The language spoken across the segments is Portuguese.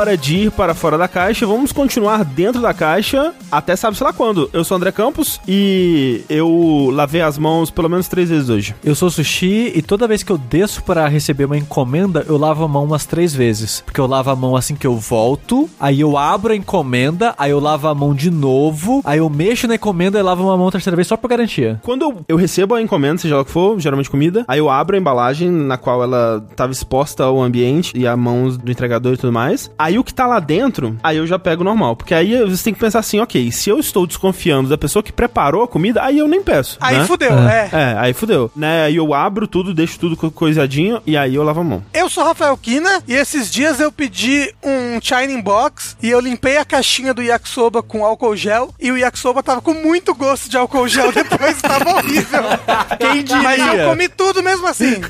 hora de ir para fora da caixa. Vamos continuar dentro da caixa até sabe-se lá quando. Eu sou o André Campos e eu lavei as mãos pelo menos três vezes hoje. Eu sou Sushi e toda vez que eu desço para receber uma encomenda, eu lavo a mão umas três vezes. Porque eu lavo a mão assim que eu volto, aí eu abro a encomenda, aí eu lavo a mão de novo, aí eu mexo na encomenda e lavo a mão a terceira vez só por garantia. Quando eu, eu recebo a encomenda, seja lá o que for, geralmente comida, aí eu abro a embalagem na qual ela estava exposta ao ambiente e a mãos do entregador e tudo mais. Aí o que tá lá dentro, aí eu já pego normal. Porque aí você tem que pensar assim, ok, se eu estou desconfiando da pessoa que preparou a comida, aí eu nem peço. Aí né? fudeu, é. É, aí fudeu. Né? Aí eu abro tudo, deixo tudo co- coisadinho e aí eu lavo a mão. Eu sou Rafael Kina e esses dias eu pedi um Shining Box e eu limpei a caixinha do yakisoba com álcool gel e o yakisoba tava com muito gosto de álcool gel depois, tava horrível. Quem diria? Mas eu comi tudo mesmo assim.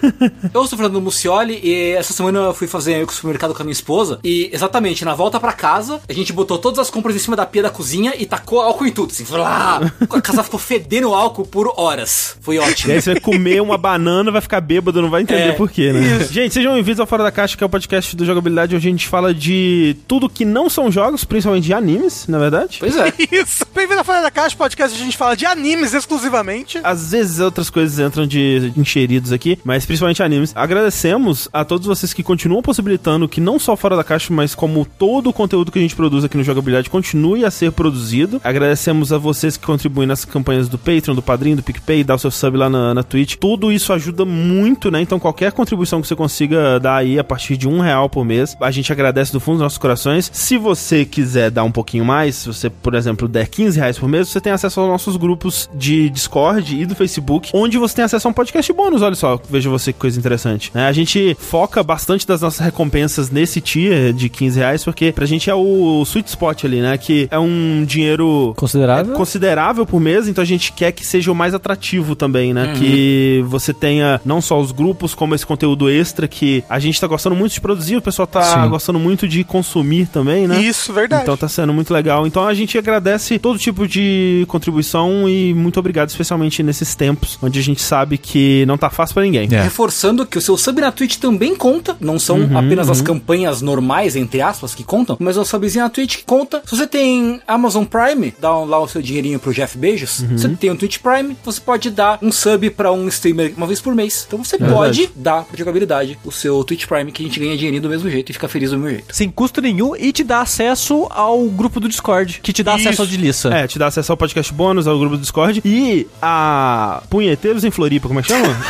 Eu sou Fernando Mucioli e essa semana eu fui fazer o supermercado com a minha esposa e exatamente na volta pra casa a gente botou todas as compras em cima da pia da cozinha e tacou álcool em tudo, assim, lá. A casa ficou fedendo álcool por horas. Foi E ótimo. aí você vai comer uma banana, vai ficar bêbado, não vai entender É, por quê, né? Gente, sejam bem-vindos ao Fora da Caixa, que é o podcast do Jogabilidade, onde a gente fala de tudo que não são jogos, principalmente de animes, na verdade. Pois é. Isso. Bem-vindo a Fora da Caixa, podcast onde a gente fala de animes exclusivamente. Às vezes outras coisas entram de encheridos aqui, mas principalmente animes. Agradecemos a todos vocês que continuam possibilitando que não só fora da caixa, mas como todo o conteúdo que a gente produz aqui no Jogabilidade continue a ser produzido. Agradecemos a vocês que contribuem nas campanhas do Patreon, do Padrinho, do PicPay, dá o seu sub lá na, na Twitch. Tudo isso ajuda muito, né? Então qualquer contribuição que você consiga dar aí a partir de um real por mês, a gente agradece do fundo dos nossos corações. Se você quiser dar um pouquinho mais, se você, por exemplo, der 15 reais por mês, você tem acesso aos nossos grupos de Discord e do Facebook, onde você tem acesso a um podcast bônus. Olha só, veja você que coisa interessante. né? A gente foca bastante das nossas recompensas nesse tier de 15 reais, porque pra gente é o sweet spot ali, né? Que é um dinheiro Considerável? é considerável por mês, então a gente quer que seja o mais atrativo também, né? Que você tenha não só os grupos, como esse conteúdo extra que a gente tá gostando muito de produzir, o pessoal tá Sim. gostando muito de consumir também, né? Isso, verdade. Então tá sendo muito legal. Então a gente agradece todo tipo de contribuição e muito obrigado, especialmente nesses tempos onde a gente sabe que não tá fácil pra ninguém. É. Reforçando que o seu sub na Twitch também conta, não são Uhum, apenas as campanhas normais, entre aspas, que contam, mas o subzinho na Twitch que conta. Se você tem Amazon Prime, dá um- lá o seu dinheirinho pro Jeff Bezos. Uhum. Se você tem um Twitch Prime, você pode dar um sub pra um streamer uma vez por mês. Então você verdade. pode dar pra jogabilidade o seu Twitch Prime, que a gente ganha dinheirinho do mesmo jeito e fica feliz do mesmo jeito. Sem custo nenhum e te dá acesso ao grupo do Discord, que te dá acesso ao de Lissa. É, te dá acesso ao podcast bônus, ao grupo do Discord e a Punheteiros em Floripa, como é que chama?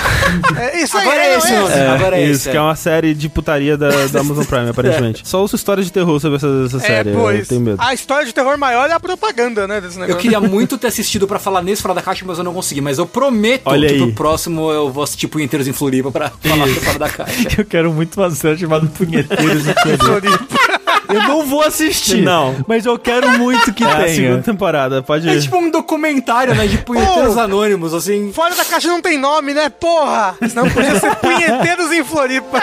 É isso aí, Agora é esse, mano. esse. Agora é isso, esse. que é uma série de putaria da, da Amazon Prime, aparentemente. Só ouço histórias de terror sobre essa, essa É, série, eu pois. tenho medo. A história de terror maior é a propaganda, né, desse negócio. Eu queria muito ter assistido pra falar nesse Fora da Caixa, mas eu não consegui. Mas eu prometo Olha que aí. pro próximo eu vou assistir Punheteiros em Floripa pra falar do Fora da Caixa. Eu quero muito uma série chamada Punheteiros em Floripa. Eu não vou assistir. Não. Mas eu quero muito que É a tenha. segunda temporada, pode É ir. tipo um documentário, né? De punheteiros Oh. anônimos, assim. Fora da caixa não tem nome, né? Porra! Senão podia ser punheteiros em Floripa.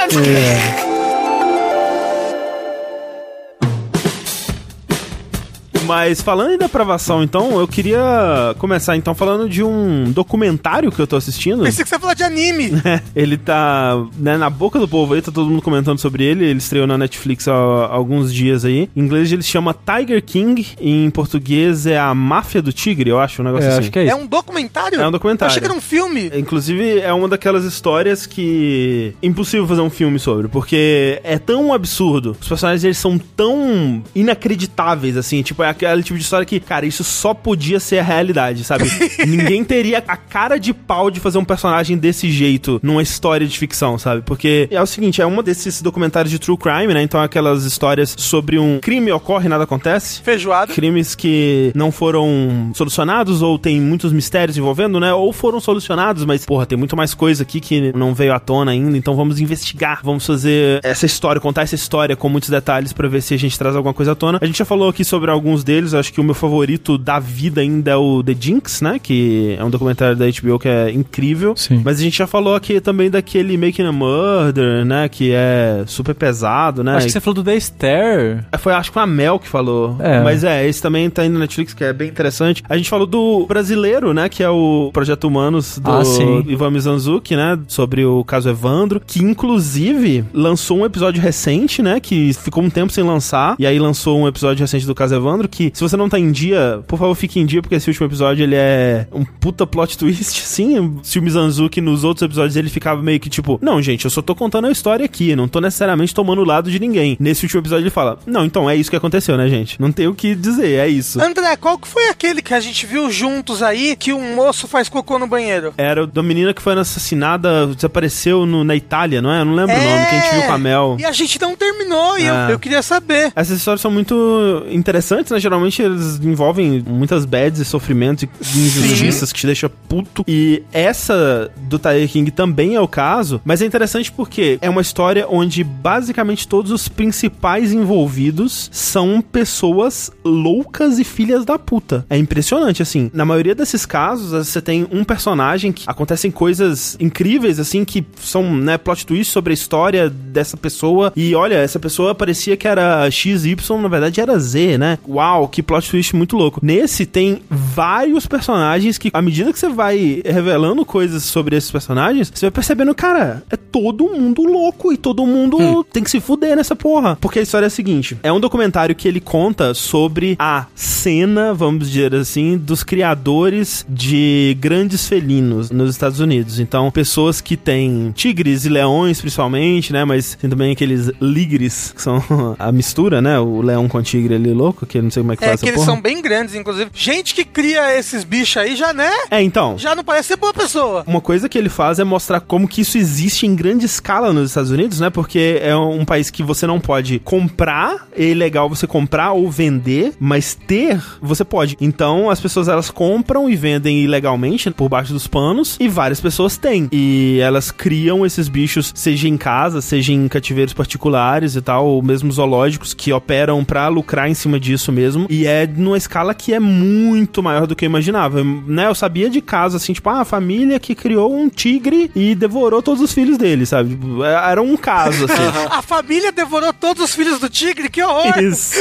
Mas falando em depravação, então, eu queria começar então falando de um documentário que eu tô assistindo. Pensei que você ia falar de anime. ele tá né, na boca do povo aí, tá todo mundo comentando sobre ele. Ele estreou na Netflix há, há alguns dias aí. Em inglês ele se chama Tiger King, em português é a Máfia do Tigre, eu acho, um negócio É, assim. acho que é É isso. um documentário? É um documentário. Eu achei que era um filme. Inclusive, é uma daquelas histórias que é impossível fazer um filme sobre, porque é tão absurdo. Os personagens eles são tão inacreditáveis, assim. Tipo, é aquele tipo de história que, cara, isso só podia ser a realidade, sabe? Ninguém teria a cara de pau de fazer um personagem desse jeito numa história de ficção, sabe? Porque é o seguinte, é uma desses documentários de true crime, né? Então, aquelas histórias sobre um crime ocorre e nada acontece Feijoada. crimes que não foram solucionados ou tem muitos mistérios envolvendo, né? Ou foram solucionados, mas, porra, tem muito mais coisa aqui que não veio à tona ainda, então vamos investigar, vamos fazer essa história, contar essa história com muitos detalhes pra ver se a gente traz alguma coisa à tona. A gente já falou aqui sobre alguns deles. Acho que o meu favorito da vida ainda é o The Jinx, né? Que é um documentário da HBO que é incrível. Sim. Mas a gente já falou aqui também daquele Making a Murder, né? Que é super pesado, né? Acho que você falou do The Stair. Foi, acho que foi a Mel que falou. É. Mas é, esse também tá indo na Netflix, que é bem interessante. A gente falou do brasileiro, né? Que é o Projeto Humanos do Ah. Ivan Mizanzuki, né? Sobre o caso Evandro, que inclusive lançou um episódio recente, né? Que ficou um tempo sem lançar. E aí lançou um episódio recente do caso Evandro, que se você não tá em dia, por favor, fique em dia, porque esse último episódio ele é um puta plot twist, sim. Se o Mizanzuki nos outros episódios ele ficava meio que tipo, não, gente, eu só tô contando a história aqui, não tô necessariamente tomando o lado de ninguém. Nesse último episódio ele fala, não, então é isso que aconteceu, né, gente? Não tem o que dizer, é isso. André, qual que foi aquele que a gente viu juntos aí que um moço faz cocô no banheiro? Era da menina que foi assassinada, desapareceu no- na Itália, não é? Eu não lembro o nome, que a gente viu com a Mel. E a gente não terminou, e eu, É. eu queria saber. Essas histórias são muito interessantes, né? Geralmente eles envolvem muitas bads e sofrimentos e injustiças que te deixa puto. E essa do Tiger King também é o caso, mas é interessante porque é uma história onde basicamente todos os principais envolvidos são pessoas loucas e filhas da puta. É impressionante, assim. Na maioria desses casos, você tem um personagem que acontecem coisas incríveis, assim, que são, né, plot twists sobre a história dessa pessoa. E olha, essa pessoa parecia que era XY, na verdade era Z, né? Uau, que plot twist muito louco. Nesse tem vários personagens que, à medida que você vai revelando coisas sobre esses personagens, você vai percebendo, cara, é todo mundo louco e todo mundo tem que se fuder nessa porra. Porque a história é a seguinte: é um documentário que ele conta sobre a cena, vamos dizer assim, dos criadores de grandes felinos nos Estados Unidos. Então, pessoas que têm tigres e leões, principalmente, né? Mas tem também aqueles ligres, que são a mistura, né? O leão com tigre ali louco, que não sei como é que É faz que essa eles porra. são bem grandes, inclusive. Gente que cria esses bichos aí já, né? É, então. Já não parece ser boa pessoa. Uma coisa que ele faz é mostrar como que isso existe em grande escala nos Estados Unidos, né? Porque é um país que você não pode comprar, é ilegal você comprar ou vender, mas ter, você pode. Então, as pessoas elas compram e vendem ilegalmente por baixo dos panos e várias pessoas têm. E elas criam esses bichos, seja em casa, seja em cativeiros particulares e tal, ou mesmo zoológicos que operam pra lucrar em cima disso mesmo. E é numa escala que é muito maior do que eu imaginava, né? Eu sabia de casos assim, tipo, ah, a família que criou um tigre e devorou todos os filhos dele, sabe? Tipo, é- Era um caso, assim. A família devorou todos os filhos do tigre, que horror! Isso.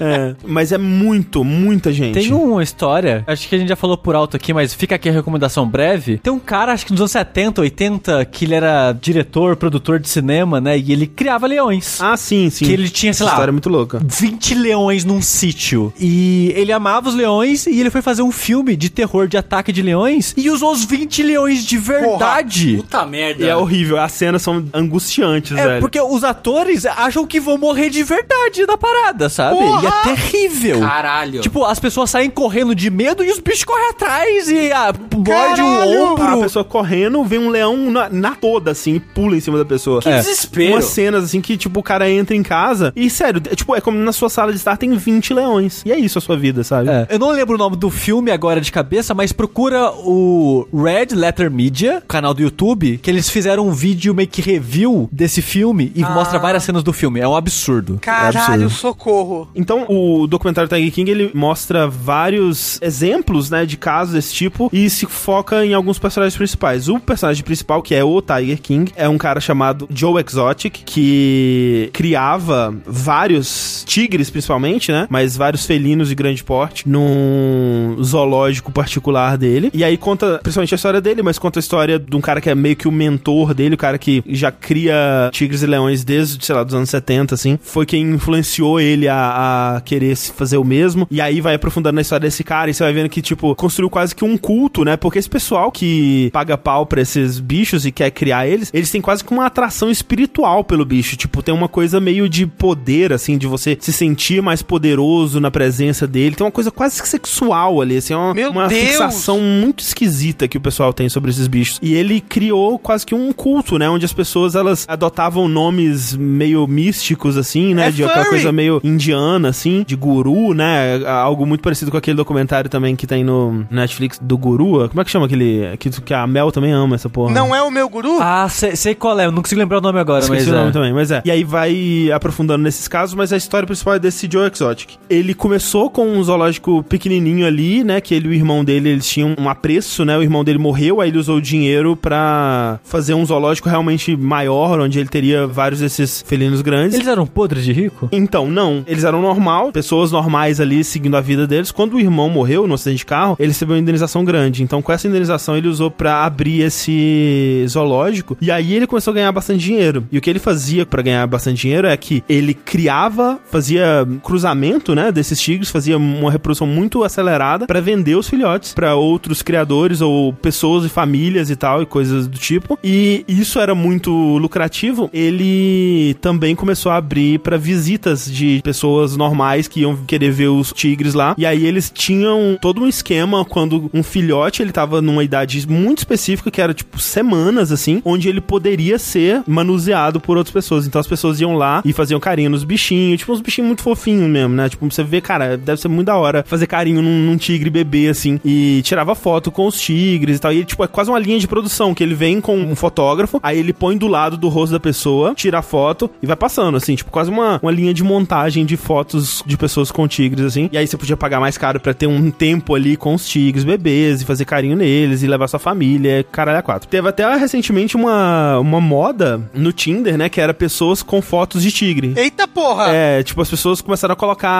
É, mas é muito, muita gente. Tem uma história, acho que a gente já falou por alto aqui, mas fica aqui a recomendação breve. Tem um cara, acho que nos anos 70, 80, que ele era diretor, produtor de cinema, né? E ele criava leões. Ah, sim, sim. Que ele tinha, sei Essa lá, história é muito louca. 20 leões num sítio. E ele amava os leões e ele foi fazer um filme de terror de ataque de leões e usou os 20 leões de verdade. Puta merda. E é horrível, as cenas são angustiantes, É, velho. porque os atores acham que vão morrer de verdade na parada, sabe? Porra! E é terrível. Caralho. Tipo, as pessoas saem correndo de medo e os bichos correm atrás e ah, morde um Caralho! ombro. A pessoa correndo, vê um leão na, na toda, assim, e pula em cima da pessoa. que é. desespero. Umas cenas, assim, que, tipo, o cara entra em casa e, sério, é, tipo, é como na sua sala de estar tem 20 leões. E é isso a sua vida, sabe? É. Eu não lembro o nome do filme agora de cabeça, mas procura o Red Letter Media, canal do YouTube, que eles fizeram um vídeo meio que review desse filme e mostra várias cenas do filme. É um absurdo. Caralho, absurdo. socorro. Então, o documentário Tiger King, ele mostra vários exemplos, né, de casos desse tipo e se foca em alguns personagens principais. O personagem principal, que é o Tiger King, é um cara chamado Joe Exotic, que criava vários tigres, principalmente, né, mas vários felinos de grande porte num zoológico particular dele. E aí conta, principalmente a história dele, mas conta a história de um cara que é meio que o mentor dele, o cara que já cria tigres e leões desde, sei lá, dos anos 70, assim. Foi quem influenciou ele a, a querer se fazer o mesmo. E aí vai aprofundando na história desse cara e você vai vendo que, tipo, construiu quase que um culto, né? Porque esse pessoal que paga pau pra esses bichos e quer criar eles, eles têm quase que uma atração espiritual pelo bicho. Tipo, tem uma coisa meio de poder, assim, de você se sentir mais poderoso na presença dele. Tem uma coisa quase sexual ali, assim, uma, Meu uma Deus! fixação muito esquisita que o pessoal tem sobre esses bichos. E ele criou quase que um culto né? Onde as pessoas, elas adotavam nomes meio místicos, assim, né? É de aquela furry. coisa meio indiana, assim, de guru, né? Algo muito parecido com aquele documentário também que tem no Netflix do guru. Como é que chama aquele... Que, que a Mel também ama essa porra. Não é o meu guru? Ah, sei, sei qual é, eu não consigo lembrar o nome agora, Esqueci mas o nome é. também, mas é. E aí vai aprofundando nesses casos, mas a história principal é desse Joe Exotic. Ele começou com um zoológico pequenininho ali, né? Que ele e o irmão dele, eles tinham um apreço, né? O irmão dele morreu, aí ele usou o dinheiro pra fazer um zoológico realmente maior, onde ele teria vários desses felinos grandes. Eles eram podres de rico? Então, não. Eles eram normal, pessoas normais ali seguindo a vida deles. Quando o irmão morreu no acidente de carro, ele recebeu uma indenização grande. Então, com essa indenização, ele usou pra abrir esse zoológico. E aí ele começou a ganhar bastante dinheiro. E o que ele fazia pra ganhar bastante dinheiro é que ele criava, fazia cruzamento, né, desses tigres, fazia uma reprodução muito acelerada pra vender os filhotes pra outros criadores ou pessoas e famílias e tal e coisas do tipo. E isso era muito lucrativo. Ele também começou a abrir pra visitas de pessoas normais que iam querer ver os tigres lá. E aí eles tinham todo um esquema quando um filhote ele tava numa idade muito específica, que era tipo semanas assim, onde ele poderia ser manuseado por outras pessoas. Então as pessoas iam lá e faziam carinho nos bichinhos, tipo uns bichinhos muito fofinhos mesmo, né? Tipo, você vê, cara, deve ser muito da hora fazer carinho num, num tigre bebê assim. E tirava foto com os tigres e tal. E ele, tipo, é quase uma linha de produção que ele vem com um fotógrafo, aí ele põe do lado do rosto da pessoa, tira a foto e vai passando, assim, tipo, quase uma, uma linha de montagem de fotos de pessoas com tigres, assim. E aí você podia pagar mais caro pra ter um tempo ali com os tigres bebês e fazer carinho neles e levar sua família, caralho a quatro. Teve até recentemente uma, uma moda no Tinder, né, que era pessoas com fotos de tigre. Eita porra! É, tipo, as pessoas começaram a colocar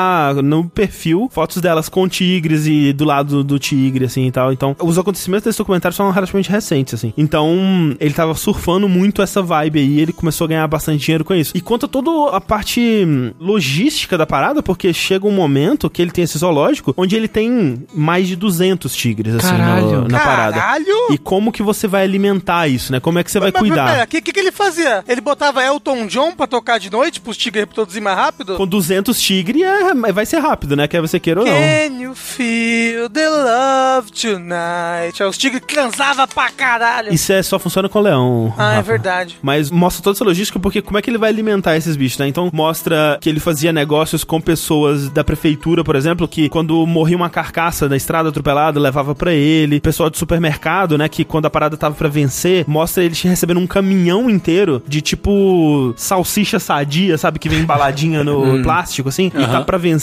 no perfil fotos delas com tigres e do lado do tigre, assim, e tal. Então, os acontecimentos desse documentário são relativamente recentes, assim. Então, ele tava surfando muito essa vibe aí, ele começou a ganhar bastante dinheiro com isso. E conta toda a parte hum, logística da parada, porque chega um momento que ele tem esse zoológico, onde ele tem mais de 200 tigres, assim, Caralho. no- na parada. Caralho! E como que você vai alimentar isso, né? Como é que você vai Mas, cuidar? o que, que, que ele fazia? Ele botava Elton John pra tocar de noite, pros tigres reproduzir mais rápido? Com 200 tigres, é, vai ser rápido, né? Quer você queira ou não. Can you feel the love tonight? Aí Os tigres transavam pra caralho. Isso é, só funciona com leão. Ah, é Rafa. verdade. Mas mostra toda essa logística porque como é que ele vai alimentar esses bichos, né? Então mostra que ele fazia negócios com pessoas da prefeitura, por exemplo, que quando morria uma carcaça na estrada atropelada, levava pra ele. Pessoal de supermercado, né? Que quando a parada tava pra vencer, mostra ele recebendo um caminhão inteiro de tipo salsicha sadia, sabe? Que vem embaladinha no plástico, assim. E tá pra vencer.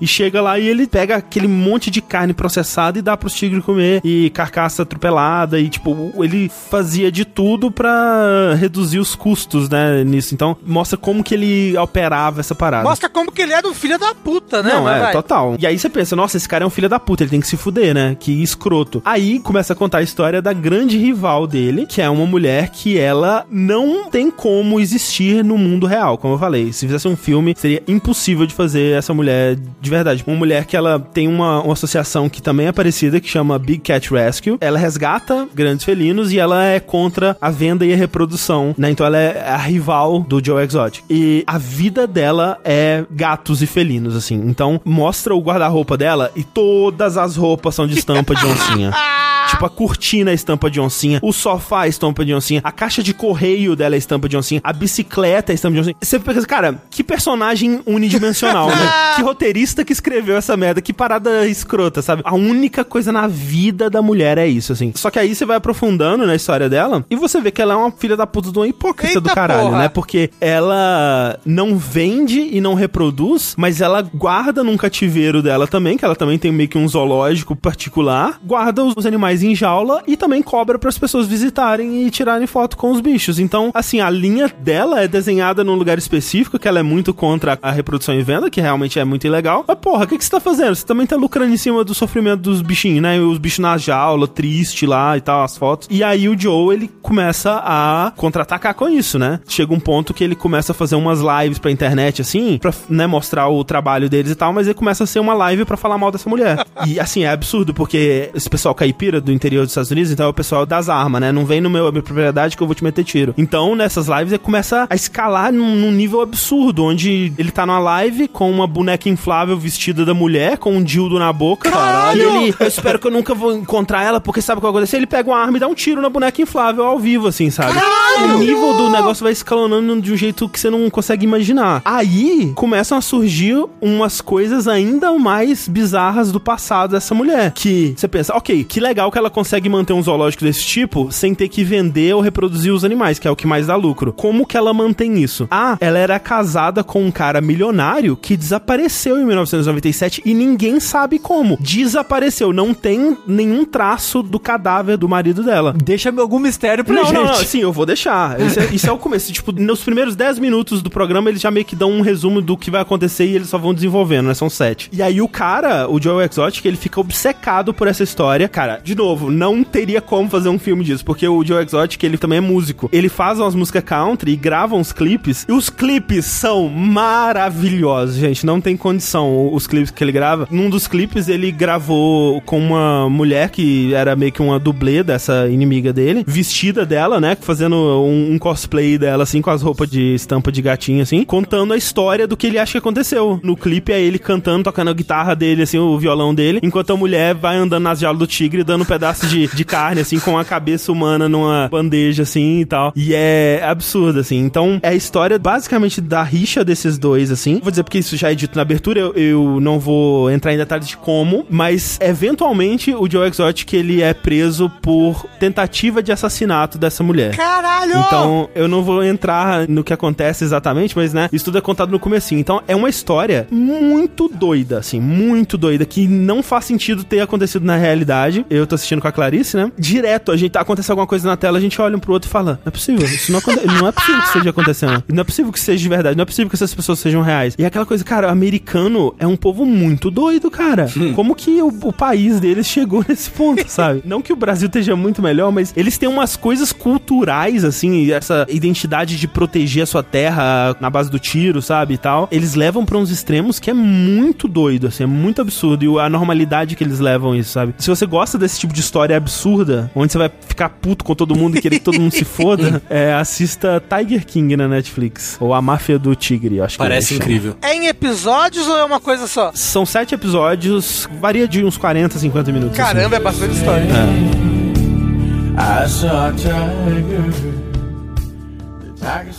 E chega lá e ele pega aquele monte de carne processada e dá pros tigres comer. E carcaça atropelada. E tipo, ele fazia de tudo pra reduzir os custos, né? Nisso. Então mostra como que ele operava essa parada. Mostra como que ele era um filho da puta, né? Não, Mas é, vai. total. E aí você pensa, nossa, esse cara é um filho da puta, ele tem que se fuder, né? Que escroto. Aí começa a contar a história da grande rival dele, que é uma mulher que ela não tem como existir no mundo real, como eu falei. Se fizesse um filme, seria impossível de fazer essa mulher de verdade. Uma mulher que ela tem uma, uma associação que também é parecida, que chama Big Cat Rescue. Ela resgata grandes felinos e ela é contra a venda e a reprodução, né? Então ela é a rival do Joe Exotic. E a vida dela é gatos e felinos, assim. Então mostra o guarda-roupa dela e todas as roupas são de estampa de oncinha. Tipo, a cortina é estampa de oncinha, o sofá é estampa de oncinha, a caixa de correio dela é estampa de oncinha, a bicicleta é estampa de oncinha. Você pensa, cara, que personagem unidimensional, né? Que roteirista que escreveu essa merda, que parada escrota, sabe? A única coisa na vida da mulher é isso, assim. Só que aí você vai aprofundando na história dela e você vê que ela é uma filha da puta de uma hipócrita Eita do caralho, porra. né? Porque ela não vende e não reproduz, mas ela guarda num cativeiro dela também, que ela também tem meio que um zoológico particular, guarda os animais em jaula e também cobra para as pessoas visitarem e tirarem foto com os bichos. Então, assim, a linha dela é desenhada num lugar específico, que ela é muito contra a reprodução e venda, que realmente é muito ilegal. Mas, porra, o que, que você tá fazendo? Você também tá lucrando em cima do sofrimento dos bichinhos, né? Os bichos na jaula, triste lá e tal, as fotos. E aí o Joe, ele começa a contra-atacar com isso, né? Chega um ponto que ele começa a fazer umas lives pra internet, assim, pra, né, mostrar o trabalho deles e tal, mas ele começa a ser uma live pra falar mal dessa mulher. E, assim, é absurdo, porque esse pessoal caipira do interior dos Estados Unidos, então é o pessoal das armas, né? Não vem no meu, minha propriedade que eu vou te meter tiro. Então, nessas lives, ele começa a escalar num, num nível absurdo, onde ele tá numa live com uma boneca inflável vestida da mulher, com um dildo na boca. Caralho! E ele, eu espero que eu nunca vou encontrar ela, porque sabe o que vai acontecer? Ele pega uma arma e dá um tiro na boneca inflável ao vivo, assim, sabe? o nível do negócio vai escalonando de um jeito que você não consegue imaginar. Aí começam a surgir umas coisas ainda mais bizarras do passado dessa mulher. Que você pensa, ok, que legal que ela consegue manter um zoológico desse tipo sem ter que vender ou reproduzir os animais, que é o que mais dá lucro. Como que ela mantém isso? Ah, ela era casada com um cara milionário que desapareceu em 1997 e ninguém sabe como. Desapareceu, não tem nenhum traço do cadáver do marido dela. Deixa-me algum mistério pra Não, gente. não, não, sim, eu vou deixar. Isso é, isso é o começo. Tipo, nos primeiros 10 minutos do programa, eles já meio que dão um resumo do que vai acontecer e eles só vão desenvolvendo, né? São sete. E aí o cara, o Joe Exotic, ele fica obcecado por essa história. Cara, de novo, não teria como fazer um filme disso, porque o Joe Exotic, ele também é músico. Ele faz umas músicas country e grava uns clipes, e os clipes são maravilhosos, gente. Não tem condição os clipes que ele grava. Num dos clipes, ele gravou com uma mulher que era meio que uma dublê dessa inimiga dele, vestida dela, né? Fazendo um, um cosplay dela, assim, com as roupas de estampa de gatinho, assim, contando a história do que ele acha que aconteceu. No clipe é ele cantando, tocando a guitarra dele, assim, o violão dele, enquanto a mulher vai andando nas jaulas do tigre, dando pedaço de, de carne, assim, com a cabeça humana numa bandeja, assim, e tal. E é absurdo, assim. Então, é a história, basicamente, da rixa desses dois, assim. Vou dizer porque isso já é dito na abertura, eu, eu não vou entrar em detalhes de como, mas, eventualmente, o Joe Exotic, ele é preso por tentativa de assassinato dessa mulher. Caralho! Então, eu não vou entrar no que acontece exatamente, mas, né, isso tudo é contado no comecinho. Então, é uma história muito doida, assim, muito doida, que não faz sentido ter acontecido na realidade. Eu tô assistindo com a Clarice, né? Direto, a gente tá acontecendo alguma coisa na tela, a gente olha um pro outro e fala: Não é possível, isso não, aconte- não é possível que esteja acontecendo. Não é possível que seja de verdade, não é possível que essas pessoas sejam reais. E é aquela coisa, cara, o americano é um povo muito doido, cara. Como que o, o país deles chegou nesse ponto, sabe? Não que o Brasil esteja muito melhor, mas eles têm umas coisas culturais, assim, e essa identidade de proteger a sua terra na base do tiro, sabe, e tal. Eles levam pra uns extremos que é muito doido, assim, é muito absurdo. E a normalidade que eles levam isso, sabe? Se você gosta desse tipo de história absurda, onde você vai ficar puto com todo mundo e querer que todo mundo se foda, é, assista Tiger King na Netflix. Ou A Máfia do Tigre, acho que Parece incrível. É em episódios ou é uma coisa só? São sete episódios, varia de uns 40, 50 minutos. assim. Caramba, é bastante história. I saw a tiger. The tiger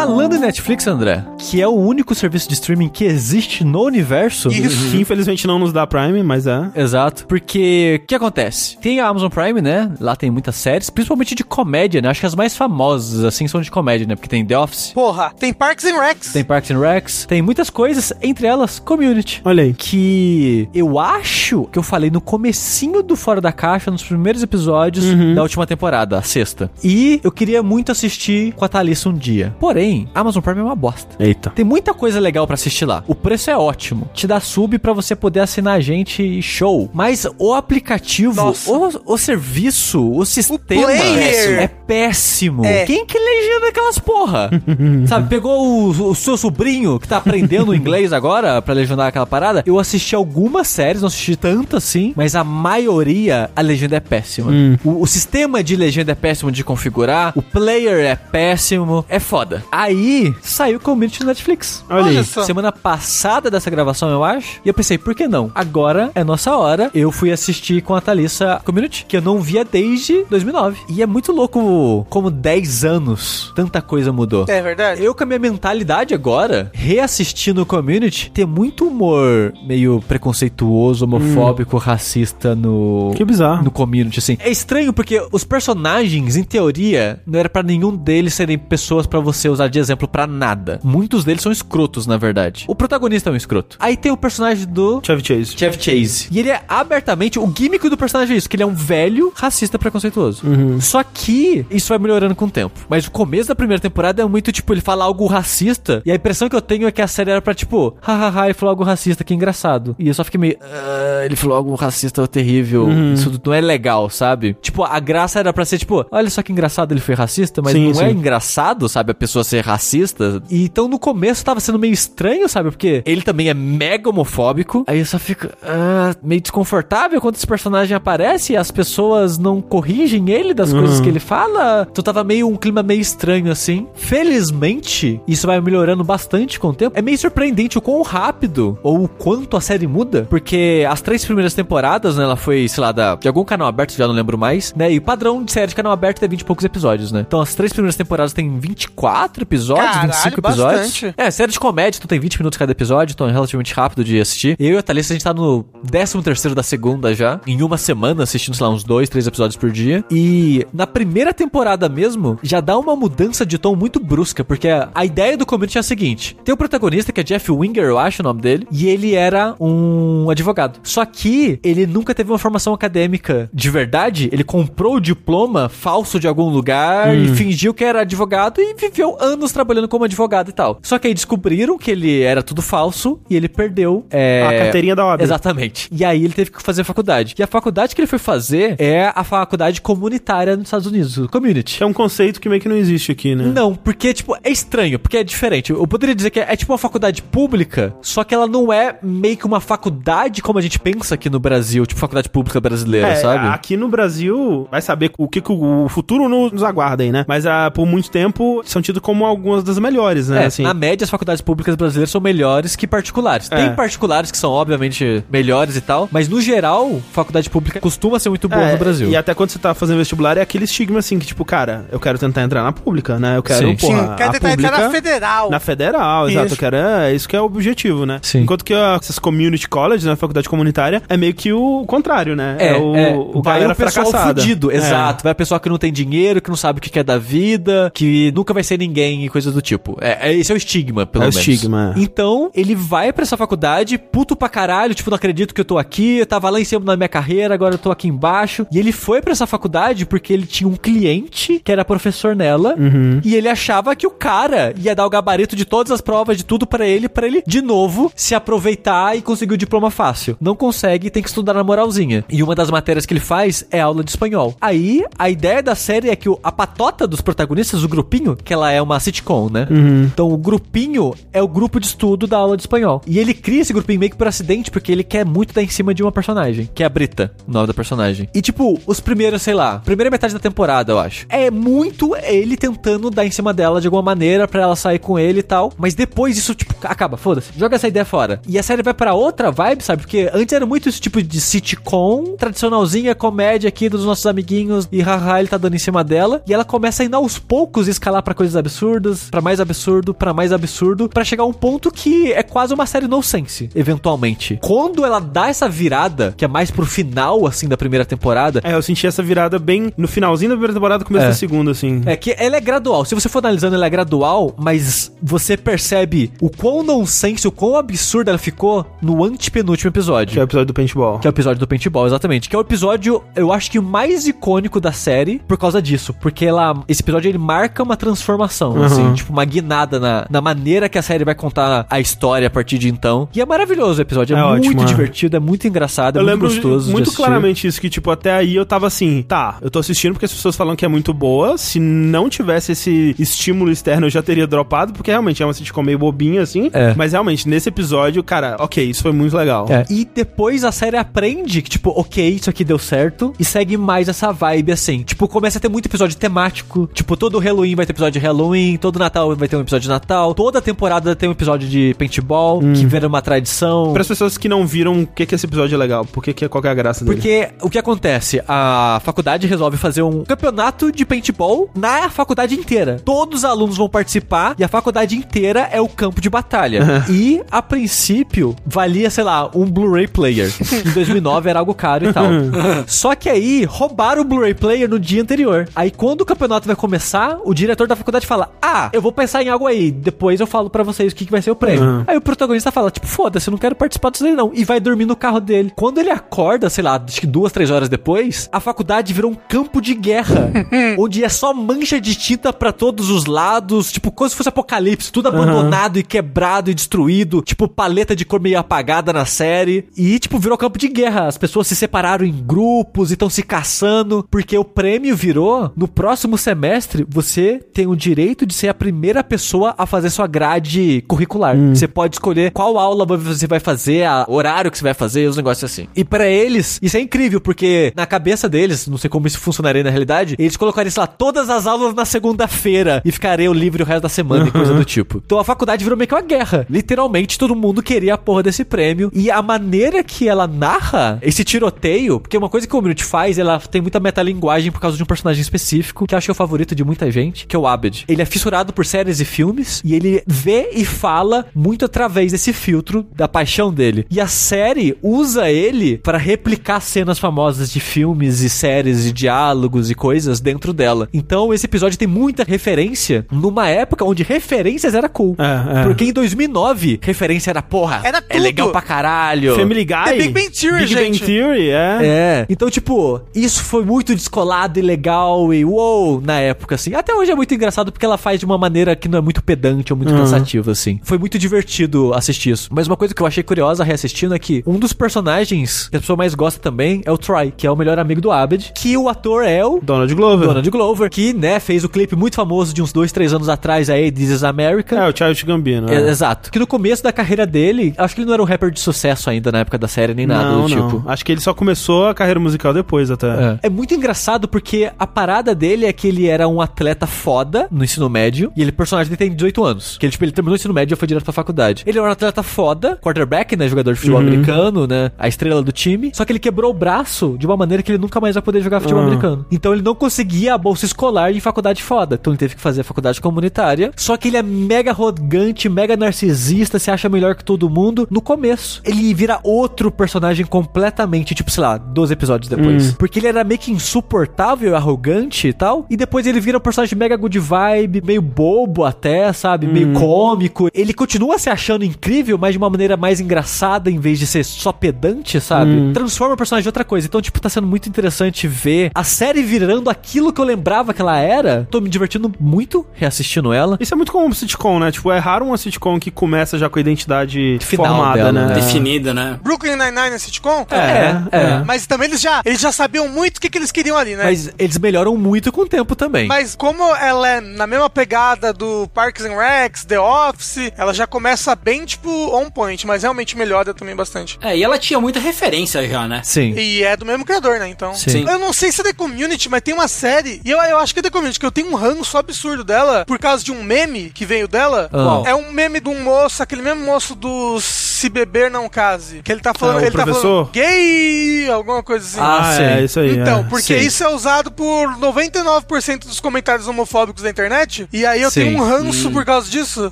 Falando em Netflix, André, que é o único serviço de streaming que existe no universo. Que infelizmente não nos dá Prime, mas é. Exato. Porque o que acontece? Tem a Amazon Prime, né? Lá tem muitas séries, principalmente de comédia, né? Acho que as mais famosas, assim, são de comédia, né? Porque tem The Office, Porra, tem Parks and Recs. tem Parks and Recs, tem muitas coisas, entre elas Community. Olha aí. Que eu acho que eu falei no comecinho do Fora da Caixa, nos primeiros episódios da última temporada, a sexta. E eu queria muito assistir com a Thalissa um dia. Porém, Amazon Prime é uma bosta. Eita. Tem muita coisa legal pra assistir lá. O preço é ótimo. Te dá sub pra você poder assinar a gente e show. Mas o aplicativo, o, o serviço, o sistema player. é péssimo. É. Quem que legenda aquelas porra? Sabe, pegou o, o seu sobrinho que tá aprendendo inglês agora pra legendar aquela parada? Eu assisti algumas séries, não assisti tanto assim, mas a maioria a legenda é péssima. O, o sistema de legenda é péssimo de configurar, o player é péssimo, é foda. Aí saiu o Community no Netflix. Olha, Olha só. Semana passada dessa gravação, eu acho. E eu pensei, por que não? Agora é nossa hora. Eu fui assistir com a Thalissa Community, que eu não via desde 2009. E é muito louco como 10 anos tanta coisa mudou. É verdade? Eu, com a minha mentalidade agora, reassistindo o Community, tem muito humor meio preconceituoso, homofóbico, racista no. Que bizarro. No Community, assim. É estranho porque os personagens, em teoria, não era pra nenhum deles serem pessoas pra você usar de exemplo pra nada. Muitos deles são escrotos, na verdade. O protagonista é um escroto. Aí tem o personagem do. Chevy Chase. Chevy Chase. E ele é abertamente. O gimmick do personagem é isso: que ele é um velho racista preconceituoso. Só que isso vai melhorando com o tempo. Mas o começo da primeira temporada é muito tipo: ele fala algo racista. E a impressão que eu tenho é que a série era pra tipo: hahaha, ele falou algo racista, que engraçado. E eu só fiquei meio. "Ah, ele falou algo racista terrível. Isso não é legal, sabe? Tipo, a graça era pra ser tipo: olha só que engraçado ele foi racista, mas Sim, não é sim. engraçado, sabe? A pessoa ser ser racista. E então no começo tava sendo meio estranho, sabe? Porque ele também é mega homofóbico. Aí só fica ah, meio desconfortável quando esse personagem aparece e as pessoas não corrigem ele das coisas que ele fala. Então tava meio um clima meio estranho assim. Felizmente, isso vai melhorando bastante com o tempo. É meio surpreendente o quão rápido ou o quanto a série muda, porque as três primeiras temporadas, né, ela foi, sei lá, da, de algum canal aberto, já não lembro mais, né? E o padrão de série de canal aberto é 20 e poucos episódios, né? Então as três primeiras temporadas tem 24 episódios, Caralho, 25 episódios. bastante. É, série de comédia, então tem 20 minutos cada episódio, então é relativamente rápido de assistir. Eu e a Thalissa, a gente tá no 13 terceiro da segunda já, em uma semana, assistindo, sei lá, uns dois, três episódios por dia. E na primeira temporada mesmo, já dá uma mudança de tom muito brusca, porque a, ideia do community é a seguinte: tem o protagonista, que é Jeff Winger, eu acho o nome dele, e ele era um advogado. Só que ele nunca teve uma formação acadêmica de verdade, ele comprou o diploma falso de algum lugar e fingiu que era advogado e viveu anos trabalhando como advogado e tal. Só que aí descobriram que ele era tudo falso e ele perdeu é, A carteirinha da OAB. Exatamente. E aí ele teve que fazer faculdade. E a faculdade que ele foi fazer é a faculdade comunitária nos Estados Unidos, o community. É um conceito que meio que não existe aqui, né? Não, porque, tipo, é estranho, porque é diferente. Eu poderia dizer que é, é tipo uma faculdade pública, só que ela não é meio que uma faculdade como a gente pensa aqui no Brasil, tipo faculdade pública brasileira, É, sabe? aqui no Brasil, vai saber o que, que o futuro nos nos aguarda aí, né? Mas ah, por muito tempo são tidos como algumas das melhores, né? É, assim. na média, as faculdades públicas brasileiras são melhores que particulares. É. Tem particulares que são, obviamente, melhores e tal, mas no geral, faculdade pública costuma ser muito boa É, no Brasil. E até quando você tá fazendo vestibular, é aquele estigma assim, que tipo, cara, eu quero tentar entrar na pública, né? Eu quero, Sim. porra, Sim, quer a tentar entrar pública... na federal. Na federal, exato. Isso. Eu quero, é, isso que é o objetivo, né? Sim. Enquanto que a- essas community colleges, né, faculdade comunitária, é meio que o contrário, né? É, o, é, o vai galera o pessoal fracassada. fudido, É. exato. Vai o pessoal que não tem dinheiro, que não sabe o que que é da vida, que nunca vai ser ninguém e coisas do tipo. É, é- esse é o estigma, pelo É o menos. estigma, é. Então, ele vai pra essa faculdade, puto pra caralho, tipo, não acredito que eu tô aqui, eu tava lá em cima da minha carreira, agora eu tô aqui embaixo. E ele foi pra essa faculdade porque ele tinha um cliente que era professor nela, Uhum. e ele achava que o cara ia dar o gabarito de todas as provas, de tudo pra ele, pra ele, de novo, se aproveitar e conseguir o diploma fácil. Não consegue, tem que estudar na moralzinha. E uma das matérias que ele faz é aula de espanhol. Aí, a ideia da série é que o- a patota dos protagonistas, o grupinho, que ela é uma sitcom, né? Então, o grupinho é o grupo de estudo da aula de espanhol. E ele cria esse grupinho meio que por acidente, porque ele quer muito dar em cima de uma personagem, que é a Brita, o nome da personagem. E, tipo, os primeiros, sei lá, primeira metade da temporada, eu acho. É muito ele tentando dar em cima dela de alguma maneira pra ela sair com ele e tal. Mas depois isso, tipo, acaba, foda-se. Joga essa ideia fora. E a série vai pra outra vibe, sabe? Porque antes era muito esse tipo de sitcom, tradicionalzinha, comédia aqui dos nossos amiguinhos, e haha, ele tá dando em cima dela. E ela começa a ir aos poucos escalar pra coisas absurdas, pra mais absurdo, pra mais absurdo, pra chegar a um ponto que é quase uma série no sense, eventualmente. Quando ela dá essa virada, que é mais pro final, assim, da primeira temporada, É, eu senti essa virada bem no finalzinho da primeira temporada, começo É. da segunda, assim. é que ela é gradual. Se você for analisando, ela é gradual, mas você percebe o quão nonsense, o quão absurda ela ficou no antepenúltimo episódio. Que é o episódio do paintball. Que é o episódio do paintball, exatamente. Que é o episódio, eu acho que o mais icônico da série por causa disso. Porque ela, esse episódio ele marca uma transformação, Uhum. assim, tipo uma guinada na, na maneira que a série vai contar a história a partir de então. E é maravilhoso o episódio, é, É muito ótimo, é. divertido, é muito engraçado, é Eu muito gostoso. muito claramente isso, que, tipo, até aí eu tava assim, tá, eu tô assistindo porque as pessoas falam que é muito boa. Se não tivesse esse estímulo externo, eu já teria dropado, porque realmente é uma sitcom meio bobinha, assim. É. Mas realmente, nesse episódio, cara, ok, isso foi muito legal. É. E depois a série aprende que, tipo, ok, isso aqui deu certo. E segue mais essa vibe assim. Tipo, começa a ter muito episódio temático. Tipo, todo Halloween vai ter episódio de Halloween. Todo Natal vai ter um episódio de Natal. Toda temporada tem um episódio de paintball, que vira uma tradição. Para as pessoas que não viram, o que que esse episódio é legal? Por que que é qual que é a graça dele? Porque o que acontece? A faculdade resolve fazer um campeonato de paintball na faculdade inteira. Todos os alunos vão participar e a faculdade inteira é o campo de batalha. e, a princípio, valia, sei lá, um Blu-ray player. em 2009 era algo caro e tal. Só que aí, roubaram o Blu-ray player no dia anterior. Aí, quando o campeonato vai começar, o diretor da faculdade fala: Ah, eu vou pensar em algo aí. Depois eu falo pra vocês o que, que vai ser o prêmio. Aí o protagonista fala: Tipo, foda-se, eu não quero participar disso aí não. E vai dormir no carro dele. Quando ele acorda, sei lá, acho que duas, três horas depois, a faculdade virou um campo de guerra. onde é só mancha de tinta pra todos os lados. Tipo, como se fosse apocalipse. Tudo abandonado e quebrado e destruído. Tipo, paleta de cor meio apagada na série. E, tipo, virou campo de guerra. As pessoas se separaram em grupos e estão se caçando. Porque o prêmio virou: no próximo semestre, você tem o direito de ser a primeira pessoa a fazer sua grade curricular. Você pode escolher qual aula você vai fazer, a horário que você vai fazer, os negócios assim. E pra eles, isso é incrível, porque na cabeça deles, não sei como isso funcionaria na realidade, eles colocariam, sei lá, todas as aulas na segunda-feira e ficariam livre o resto da semana e coisa do tipo. Então a faculdade virou meio que uma guerra. Literalmente, todo mundo queria a porra desse prêmio. E a maneira que ela narra esse tiroteio, porque uma coisa que o Community faz, ela tem muita metalinguagem por causa de um personagem específico, que eu acho que é o favorito de muita gente, que é o Abed. Ele é fissurado por séries e filmes, e ele vê e fala muito através desse filtro da paixão dele. E a série usa ele para replicar cenas famosas de filmes e séries e diálogos e coisas dentro dela. Então esse episódio tem muita referência numa época onde referências era cool. É, é. Porque em 2009, referência era porra. Era É tudo. legal pra caralho. Family Guy. The Big Bang Theory, Big Bang gente. Theory, é. É. Então, tipo, isso foi muito descolado e legal e uou na época, assim. Até hoje é muito engraçado porque ela faz de uma maneira que não é muito pedante ou muito cansativa, assim. Foi muito divertido assistir isso. Mas uma coisa que eu achei curiosa reassistindo é que um dos personagens que a pessoa mais gosta também é o Troy, que é o melhor amigo do Abed, que o ator é o Donald Glover. Donald Glover, que, né, fez o clipe muito famoso de uns dois, três anos atrás aí, This is America. É, o Childish Gambino. É, é. exato. Que no começo da carreira dele, acho que ele não era um rapper de sucesso ainda na época da série, nem nada não, do não. tipo. Acho que ele só começou a carreira musical depois até. É. É muito engraçado porque a parada dele é que ele era um atleta foda no ensino médio e ele, personagem tem 18 anos. Que ele, tipo, ele terminou o ensino médio e foi direto pra faculdade. Ele era um atleta foda, quarterback, né? Jogador de futebol americano, né? A estrela do time. Só que ele quebrou o braço de uma maneira que ele nunca mais vai poder jogar futebol Ah. americano. Então ele não conseguia a bolsa escolar em faculdade foda. Então ele teve que fazer a faculdade comunitária. Só que ele é mega arrogante, mega narcisista, se acha melhor que todo mundo no começo. Ele vira outro personagem completamente, tipo, sei lá, 12 episódios depois. Porque ele era meio que insuportável, arrogante e tal. E depois ele vira um personagem mega good vibe, meio bobo até, sabe? Meio cômico. Ele continua se achando incrível, mas de uma maneira mais engraçada, em vez de ser só pedante, sabe? Transforma o personagem em outra coisa. Então, tipo, tá sendo muito interessante ver a série virando aquilo que eu lembrava que ela era. Tô me divertindo muito reassistindo ela. Isso é muito comum pro sitcom, né? Tipo, é raro uma sitcom que começa já com a identidade Final formada, dela, né? né? Definida, né? Brooklyn Nine-Nine é sitcom? É, é. Mas também eles já, eles já sabiam muito o que, que eles queriam ali, né? Mas eles melhoram muito com o tempo também. Mas como ela é na mesma pegada do Parks and Recs, The Office, ela já começa bem, tipo, on point, mas realmente melhora também bastante. É, e ela tinha muita referência já, né? Sim. E é do mesmo criador, né? Então. Sim. Eu não sei se é The Community, mas tem uma série. E eu, eu acho que é The Community, que eu tenho um ranço absurdo dela por causa de um meme que veio dela. Ah. É um meme de um moço, aquele mesmo moço do Se Beber Não Case. Que ele tá falando. É, ele tá professor? falando gay, alguma coisa assim. Ah, sim. é, isso aí. Então, é. porque sim. isso é usado por 99% dos comentários homofóbicos da internet. E aí eu Sim. tenho um ranço por causa disso.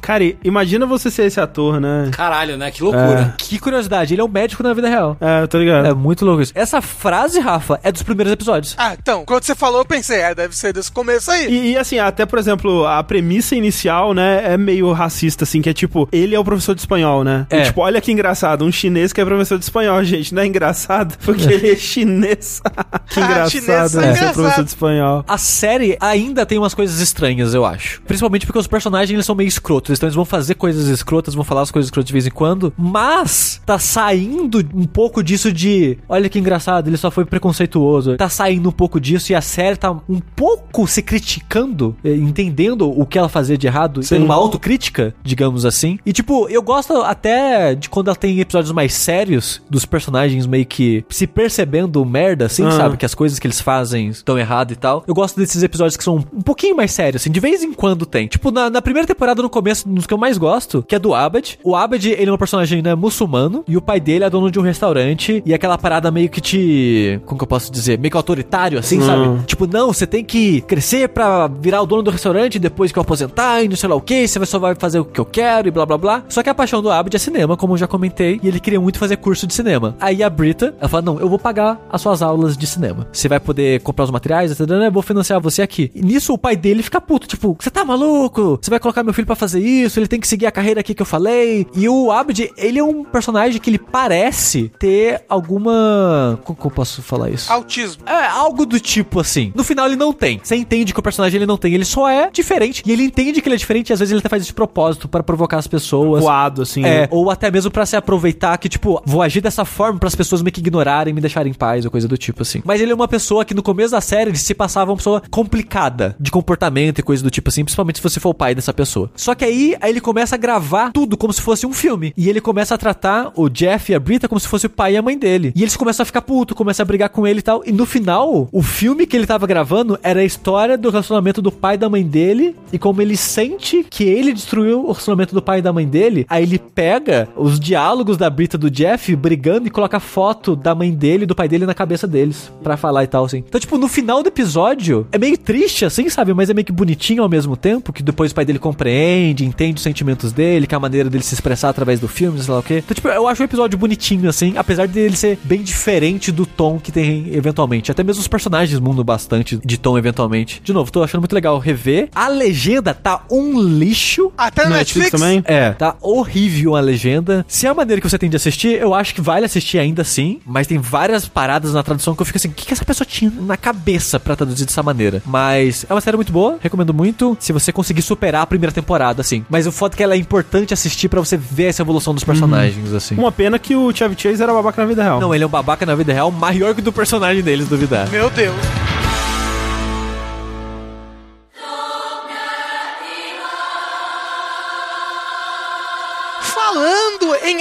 Cara, imagina você ser esse ator, né? Caralho, né? Que loucura. Que curiosidade, ele é um médico na vida real. É, tá ligado? É muito louco isso. Essa frase, Rafa, é dos primeiros episódios. Ah, então, quando você falou, eu pensei, é, deve ser desse começo aí. E, e, assim, até, por exemplo, a premissa inicial, né, é meio racista, assim, que é tipo, ele é o professor de espanhol, né? É. E, tipo, olha que engraçado, um chinês que é professor de espanhol, gente, não é engraçado? Porque ele é chinês. que Ah, engraçado, chinês é engraçado. professor de espanhol. A série ainda tem umas coisas estranhas, eu acho. Principalmente porque os personagens eles são meio escrotos. Então eles vão fazer coisas escrotas, vão falar as coisas escrotas de vez em quando. Mas tá saindo um pouco disso de. Olha que engraçado, ele só foi preconceituoso. Tá saindo um pouco disso e a série tá um pouco se criticando, eh, entendendo o que ela fazia de errado, Sim. tendo uma autocrítica, digamos assim. E tipo, eu gosto até de quando ela tem episódios mais sérios dos personagens meio que se percebendo merda, assim, Ah. sabe? Que as coisas que eles fazem estão errado e tal. Eu gosto desses episódios que são um pouquinho mais sérios, assim, de vez em quando tem. Tipo, na, na primeira temporada, no começo, nos que eu mais gosto, que é do Abed. O Abed, ele é um personagem, né, muçulmano, e o pai dele é dono de um restaurante, e aquela parada meio que te... Como que eu posso dizer? Meio que autoritário, assim, Hum. sabe? Tipo, não, você tem que crescer pra virar o dono do restaurante depois que eu aposentar, e não sei lá o que, você só vai fazer o que eu quero, e blá blá blá. Só que a paixão do Abed é cinema, como eu já comentei, e ele queria muito fazer curso de cinema. Aí a Brita, ela fala, não, eu vou pagar as suas aulas de cinema. Você vai poder comprar os materiais, etc, eu vou financiar você aqui. E nisso o pai dele fica puto, tipo, você tá maluco? Você vai colocar meu filho pra fazer isso? Ele tem que seguir a carreira aqui que eu falei. E o Abed, ele é um personagem que ele parece ter alguma... Como que eu posso falar isso? Autismo. É, algo do tipo assim. No final ele não tem. Você entende que o personagem ele não tem. Ele só é diferente. E ele entende que ele é diferente e às vezes ele até faz isso de propósito para provocar as pessoas. Voado, assim. É, né? ou até mesmo pra se aproveitar que, tipo, vou agir dessa forma para as pessoas que ignorarem, me deixarem em paz ou coisa do tipo, assim. Mas ele é uma pessoa que no começo da série ele se passava uma pessoa complicada de comportamento e coisa do tipo tipo assim, principalmente se você for o pai dessa pessoa. Só que aí, aí ele começa a gravar tudo como se fosse um filme. E ele começa a tratar o Jeff e a Brita como se fosse o pai e a mãe dele. E eles começam a ficar puto, começam a brigar com ele e tal. E no final, o filme que ele tava gravando era a história do relacionamento do pai e da mãe dele e como ele sente que ele destruiu o relacionamento do pai e da mãe dele. Aí ele pega os diálogos da Brita do Jeff brigando e coloca foto da mãe dele e do pai dele na cabeça deles pra falar e tal, assim. Então, tipo, no final do episódio, é meio triste, assim, sabe? Mas é meio que bonitinho ao mesmo tempo, que depois o pai dele compreende, entende os sentimentos dele, que é a maneira dele se expressar através do filme, sei lá o quê. Então, tipo, eu acho o episódio bonitinho, assim, apesar dele ser bem diferente do tom que tem eventualmente. Até mesmo os personagens mudam bastante de tom eventualmente. De novo, tô achando muito legal rever. A legenda tá um lixo. Até no Netflix, Netflix também? É, tá horrível a legenda. Se é a maneira que você tem de assistir, eu acho que vale assistir ainda assim. Mas tem várias paradas na tradução que eu fico assim: o que, que essa pessoa tinha na cabeça pra traduzir dessa maneira? Mas é uma série muito boa, recomendo muito. Se você conseguir superar a primeira temporada, assim. Mas o foda é que ela é importante assistir pra você ver essa evolução dos personagens, assim. Uma pena que o Chevy Chase era babaca na vida real. Não, ele é um babaca na vida real maior que o do personagem deles, duvidar. Meu Deus.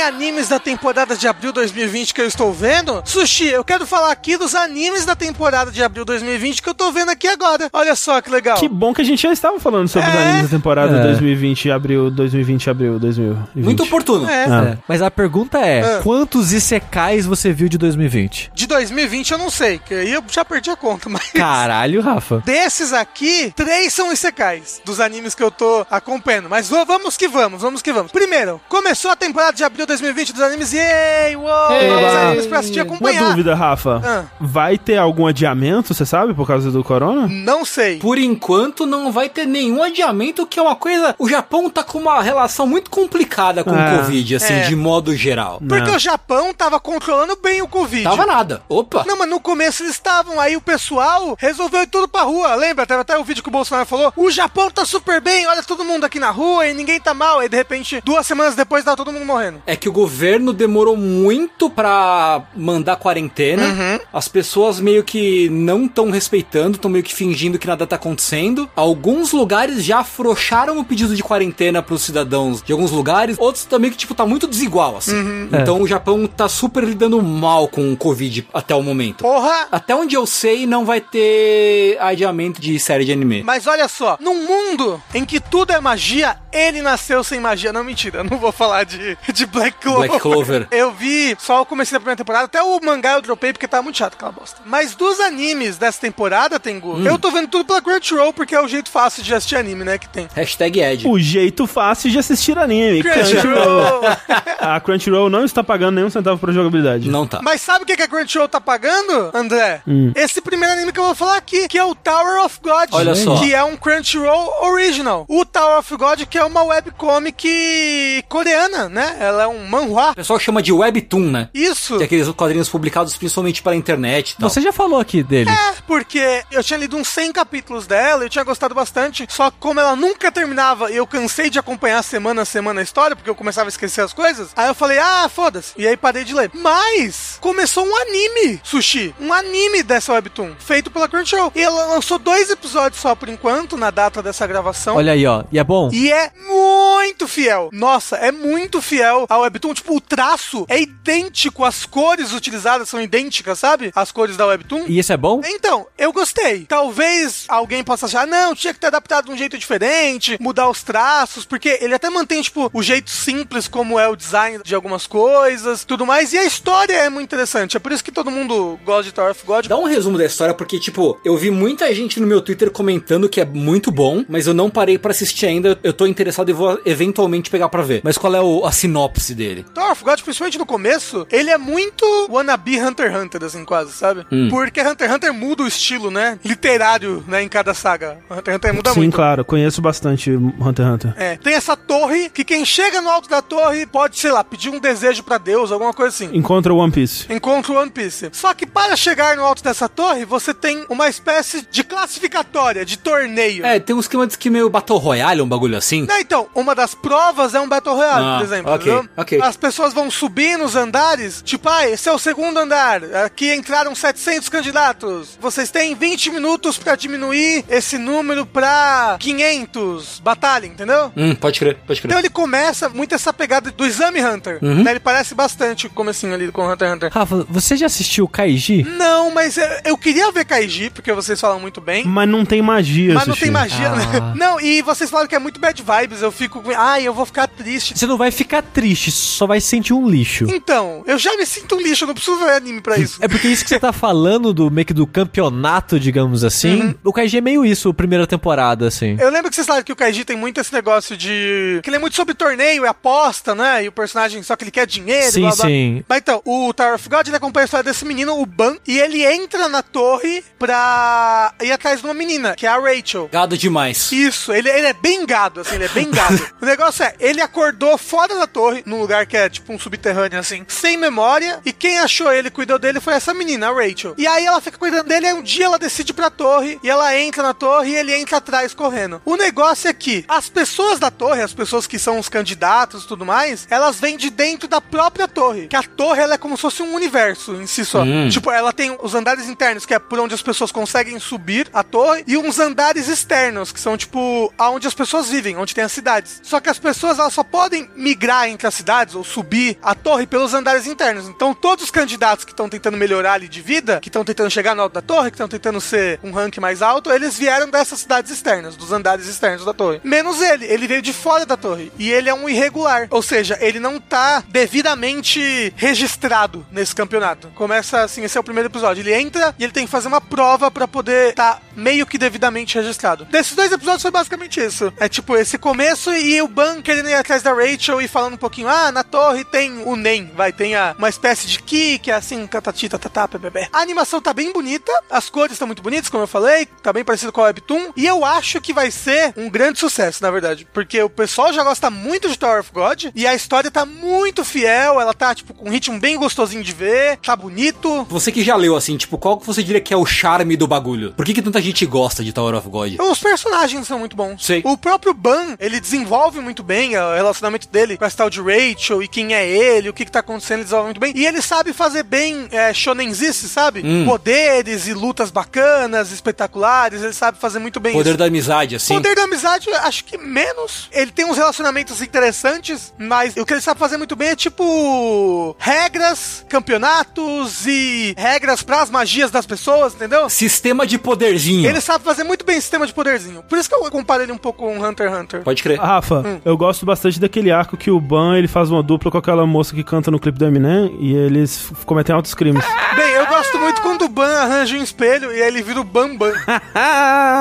Animes da temporada de abril 2020 que eu estou vendo, Sushi, eu quero falar aqui dos animes da temporada de abril 2020 que eu tô vendo aqui agora. Olha só que legal. Que bom que a gente já estava falando sobre os É. animes da temporada É. 2020, abril, 2020, abril, 2020. Muito oportuno. É. Ah. É. Mas a pergunta é: Ah. quantos Isekais você viu de 2020? De 2020 eu não sei, que aí eu já perdi a conta, mas. Caralho, Rafa. Desses aqui, três são isekais dos animes que eu tô acompanhando. Mas vamos que vamos, vamos que vamos. Primeiro, começou a temporada de abril 2020 dos animes. Yay! Uou! Ei, novos vai. animes pra assistir e Uma acompanhar. dúvida, Rafa. Ah. Vai ter algum adiamento, você sabe, por causa do corona? Não sei. Por enquanto, não vai ter nenhum adiamento, que é uma coisa. O Japão tá com uma relação muito complicada com É. o Covid, assim, É. de modo geral. Porque Não. o Japão tava controlando bem o Covid. Tava nada. Opa! Não, mas no começo eles estavam, aí o pessoal resolveu ir tudo pra rua. Lembra? Teve até o vídeo que o Bolsonaro falou: o Japão tá super bem, olha todo mundo aqui na rua e ninguém tá mal. Aí de repente, duas semanas depois, tava todo mundo morrendo. É que o governo demorou muito pra mandar quarentena. Uhum. As pessoas meio que não estão respeitando, estão meio que fingindo que nada tá acontecendo. Alguns lugares já afrouxaram o pedido de quarentena pros cidadãos de alguns lugares. Outros também que, tipo, tá muito desigual, assim. Uhum. Então o Japão tá super lidando mal com o Covid até o momento. Porra! Até onde eu sei, não vai ter adiamento de série de anime. Mas olha só, num mundo em que tudo é magia, ele nasceu sem magia. Não, mentira, eu não vou falar de, de Black Clover. Black Clover. Eu vi só o começo da primeira temporada, até o mangá eu dropei porque tava muito chato aquela bosta. Mas dos animes dessa temporada, Tengu, Hum. eu tô vendo tudo pela Crunchyroll porque é o jeito fácil de assistir anime, né, que tem. Hashtag Ed. O jeito fácil de assistir anime. Crunchyroll! A Crunchyroll não está pagando nenhum centavo pra jogabilidade. Não tá. Mas sabe o que que a Crunchyroll tá pagando, André? Hum. Esse primeiro anime que eu vou falar aqui, que é o Tower of God. Olha só. Que é um Crunchyroll Original. O Tower of God, que é uma webcomic coreana, né? Ela é um manhwa. O pessoal chama de Webtoon, né? Isso. Que é aqueles quadrinhos publicados principalmente pela internet e tal. Você já falou aqui dele. É, porque eu tinha lido uns 100 capítulos dela, eu tinha gostado bastante, só que como ela nunca terminava e eu cansei de acompanhar semana a semana a história, porque eu começava a esquecer as coisas, aí eu falei, ah, foda-se. E aí parei de ler. Mas começou um anime, Sushi, um anime dessa webtoon, feito pela Crunchyroll. E ela lançou dois episódios só por enquanto, na data dessa gravação. Olha aí, ó. E é bom? E é muito fiel. Nossa, é muito fiel ao Webtoon. Tipo, o traço é idêntico, as cores utilizadas são idênticas, sabe? As cores da Webtoon. E isso é bom? Então, eu gostei. Talvez alguém possa achar, não, tinha que ter adaptado de um jeito diferente, mudar os traços, porque ele até mantém, tipo, o jeito simples como é o design de algumas coisas, tudo mais. E a história é muito interessante. É por isso que todo mundo gosta de Tower of God. Dá um resumo da história, porque, tipo, eu vi muita gente no meu Twitter comentando que é muito bom, mas eu não parei pra assistir ainda. Eu tô interessado e vou eventualmente pegar pra ver. Mas qual é o- a sinopse dele? Tower of God, principalmente no começo, ele é muito wannabe Hunter x Hunter, assim, quase, sabe? Hum. Porque Hunter x Hunter muda o estilo, né? Literário, né, em cada saga. Hunter x Hunter muda Sim, muito. claro. Conheço bastante Hunter x Hunter. É, tem essa torre que quem chega no alto da torre pode, sei lá, pedir um desejo pra Deus, alguma coisa assim. Encontra o One Piece. Piece. Encontra o One Piece. Só que para chegar no alto dessa torre, você tem uma espécie de classificatória, de torneio. É, tem um esquema de que meio Battle Royale, um bagulho assim. Não, então, uma das provas é um Battle Royale, Ah, por exemplo. ok, entendeu? ok. As pessoas vão subir nos andares, tipo, ah, esse é o segundo andar, aqui entraram 700 candidatos. Vocês têm 20 minutos pra diminuir esse número pra 500. Batalha, entendeu? Hum, pode crer, pode crer. Então ele começa muito essa pegada do exame Hunter. Uhum. né? Ele parece bastante o comecinho ali com Hunter x Hunter. Rafa, você já assistiu Kaiji? Não, mas eu, queria ver Kaiji, porque vocês falam muito bem. Mas não tem magia, Mas não tem magia, né? Ah. Não, e vocês falaram que é muito bad vibes. Eu fico. Ai, eu vou ficar triste. Você não vai ficar triste, só vai sentir um lixo. Então, eu já me sinto um lixo, eu não preciso ver anime pra isso. É porque isso que você tá falando do meio que do campeonato, digamos assim. O Kaiji é meio isso, a primeira temporada, assim. Eu lembro que vocês falaram que o Kaiji tem muito esse negócio de. que ele é muito sobre torneio e aposta, né? E o personagem só que ele quer dinheiro, Sim, blá blá. sim. Mas então, o Tower of God ele acompanha a história desse menino, o Ban, e ele entra na torre pra ir atrás de uma menina, que é a Rachel. Gado demais. Isso, ele, ele é bem gado, assim, ele é bem gado. o negócio é, ele acordou fora da torre, num lugar que é tipo um subterrâneo, assim, sem memória, e quem achou ele e cuidou dele foi essa menina, a Rachel. E aí ela fica cuidando dele, e um dia ela decide ir pra torre, e ela entra na torre e ele entra atrás correndo. O negócio é que as pessoas da torre, as pessoas que são os candidatos e tudo mais, elas vêm de dentro da própria torre. Que a torre, ela é como se fosse um universo em si só. Hum. Tipo, ela tem os andares internos, que é por onde as pessoas conseguem subir a torre, e uns andares externos, que são, tipo, aonde as pessoas vivem, onde tem as cidades. Só que as pessoas, elas só podem migrar entre as cidades, ou subir a torre pelos andares internos. Então, todos os candidatos que estão tentando melhorar ali de vida, que estão tentando chegar no alto da torre, que estão tentando ser um rank mais alto, eles vieram dessas cidades externas, dos andares externos da torre. Menos ele, ele veio de fora da torre. E ele é um irregular. Ou seja, ele não tá devidamente registrado nesse campeonato. Começa assim, esse é o primeiro episódio. Ele entra e ele tem que fazer uma prova pra poder tá meio que devidamente registrado. Desses dois episódios foi basicamente isso. É tipo esse começo e o Ban querendo ir atrás da Rachel e falando um pouquinho, ah, na torre tem o Nen, vai, tem a, uma espécie de Ki, que é assim, catati, tatatá, ppp. A animação tá bem bonita, as cores estão muito bonitas, como eu falei, tá bem parecido com a Webtoon, e eu acho que vai ser um grande sucesso, na verdade, porque o pessoal já gosta muito de Tower of God, e a história tá muito fiel, ela tá, tipo, com um ritmo bem gostosinho de ver, tá bonito, Você que já leu, assim, tipo, qual que você diria que é o charme do bagulho? Por que, que tanta gente gosta de Tower of God? Os personagens são muito bons. Sei. O próprio Ban, ele desenvolve muito bem o relacionamento dele com a tal de Rachel e quem é ele, o que, que tá acontecendo, ele desenvolve muito bem. E ele sabe fazer bem é, shonenzice, sabe? Hum. Poderes e lutas bacanas, espetaculares, ele sabe fazer muito bem Poder isso. da amizade, assim. Poder da amizade, acho que menos. Ele tem uns relacionamentos interessantes, mas o que ele sabe fazer muito bem é tipo regras, campeonatos e regras pras magias das pessoas, entendeu? Sistema de poderzinho. Ele sabe fazer muito bem sistema de poderzinho. Por isso que eu comparo ele um pouco com Hunter x Hunter. Pode crer. Rafa, Hum. eu gosto bastante daquele arco que o Ban ele faz uma dupla com aquela moça que canta no clipe do Eminem e eles cometem altos crimes. Bem, eu gosto muito quando o Ban arranja um espelho e aí ele vira o Bambam.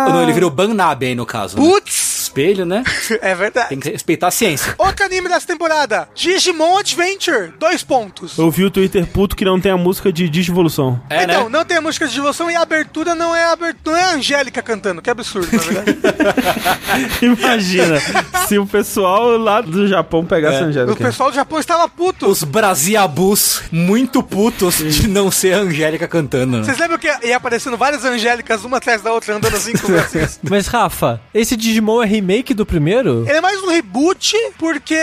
Ou não, ele virou Bannabe aí no caso. né? Espelho, né? É verdade. Tem que respeitar a ciência. Outro anime dessa temporada: Digimon Adventure. Dois pontos. Eu vi o Twitter puto que não tem a música de Digivolução. É, então, né? não tem a música de devoção e a abertura não é a abertura, não é a Angélica cantando, que absurdo, na verdade. Imagina se o pessoal lá do Japão pegasse É. a o Angélica. pessoal do Japão estava puto. Os Brasiabus muito putos de não ser a Angélica cantando. Vocês lembram que ia aparecendo várias Angélicas, uma atrás da outra, andando assim com bracinhos? Mas, Rafa, esse Digimon é remake do primeiro? Ele é mais um reboot, porque.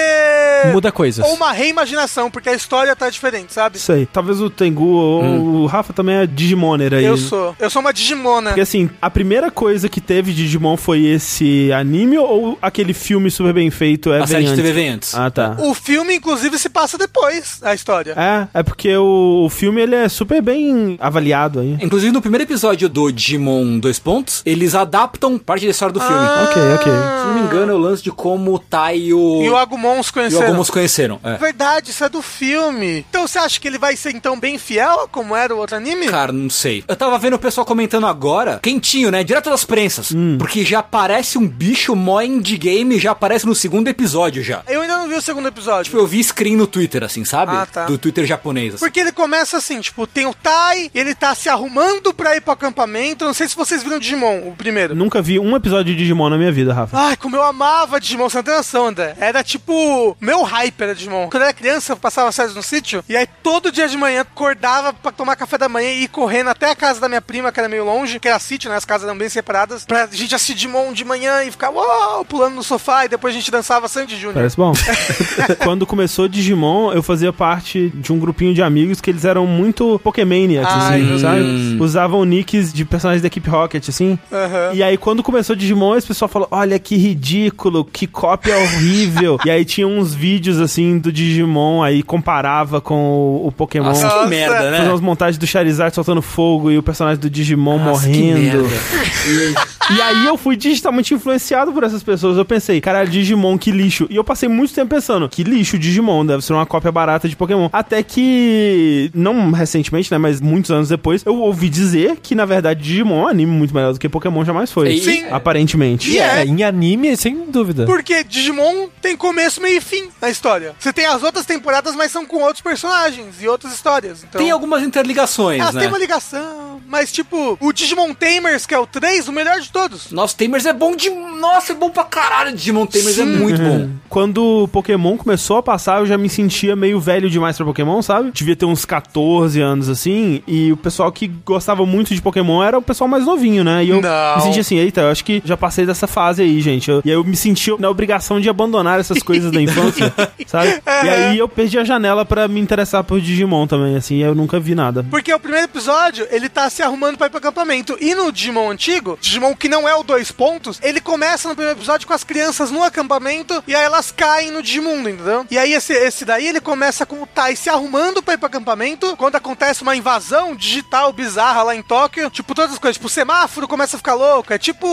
Muda coisas. Ou uma reimaginação, porque a história tá diferente, sabe? Isso aí. Talvez o Tengu ou o Rafa também é Digimoner aí. Eu sou. Eu sou uma Digimona. Porque assim, a primeira coisa que teve de Digimon foi esse anime ou aquele filme super bem feito é a série de antes? TV vem antes. Ah, tá. O filme, inclusive, se passa depois, a história. É, é porque o, o filme ele é super bem avaliado aí. Inclusive, no primeiro episódio do Digimon Dois Pontos, eles adaptam parte da história do filme. Ok, ok. Se não me engano, é o lance de como o Tai e o, E o Agumon se e o conheceram. Agumon se conheceram. É. Verdade, isso é do filme. Então você acha que ele vai ser então bem fiel como era o outro anime? Cara, não sei. Eu tava vendo o pessoal comentando agora, quentinho, né? Direto das prensas. Hum. Porque já aparece um bicho mó endgame, já aparece no segundo episódio já. Eu ainda não vi o segundo episódio. Tipo, eu vi screen no Twitter, assim, sabe? Ah, tá. Do Twitter japonês. assim. Porque ele começa assim, tipo, tem o Tai, ele tá se arrumando pra ir pro acampamento. Não sei se vocês viram o Digimon, o primeiro. Nunca vi um episódio de Digimon na minha vida, Rafa. Ai, como eu amava Digimon, você não tem noção, André. Era tipo, meu hype era Digimon. Quando eu era criança, eu passava séries no sítio, e aí todo dia de manhã acordava pra tomar café da manhã e ir correndo até a casa da minha prima, que era meio longe, que era sítio, né? As casas eram bem separadas, pra gente assistir Digimon de manhã e ficar uau, pulando no sofá, e depois a gente dançava Sandy Júnior. Parece bom. Quando começou Digimon, eu fazia parte de um grupinho de amigos que eles eram muito Pokémaniacs, Ai, assim, sabe? Usavam nicks de personagens da equipe Rocket, assim. Aham. E aí, quando começou Digimon, esse pessoal falou: Olha que ridículo, que cópia horrível. e aí tinha uns vídeos assim do Digimon, aí comparava com o, o Pokémon. Nossa, que merda, Fazia né? umas montagens do Charizard soltando fogo e o personagem do Digimon Nossa, que morrendo. merda. E aí eu fui digitalmente influenciado por essas pessoas. Eu pensei, caralho, Digimon, que lixo. E eu passei muito tempo pensando, que lixo Digimon, deve ser uma cópia barata de Pokémon. Até que, não recentemente, né, mas muitos anos depois, eu ouvi dizer que, na verdade, Digimon é um anime muito melhor do que Pokémon jamais foi. Sim. Aparentemente. E é. É, em anime, sem dúvida. Porque Digimon tem começo, meio e fim na história. Você tem as outras temporadas, mas são com outros personagens e outras histórias. Então, Tem algumas interligações, elas né? têm uma ligação, mas tipo, o Digimon Tamers, que é o 3, o melhor de todos. Nossa, Tamers é bom de... Nossa, é bom pra caralho. Digimon Tamers é muito bom. Quando o Pokémon começou a passar, eu já me sentia meio velho demais pra Pokémon, sabe? Devia ter uns 14 anos assim, e o pessoal que gostava muito de Pokémon era o pessoal mais novinho, né? E eu Não. me sentia assim, eita, eu acho que já passei dessa fase aí, gente. Eu- e aí eu me senti na obrigação de abandonar essas coisas da infância, sabe? E aí eu perdi a janela pra me interessar por Digimon também, assim, e eu nunca vi nada. Porque o primeiro episódio, ele tá se arrumando pra ir pro acampamento. E no Digimon antigo, Digimon que não é o dois pontos, ele começa no primeiro episódio com as crianças no acampamento e aí elas caem no Digimundo, entendeu? E aí esse, esse daí, ele começa com o Tai se arrumando pra ir pro acampamento, quando acontece uma invasão digital bizarra lá em Tóquio, tipo todas as coisas, tipo o semáforo começa a ficar louco, é tipo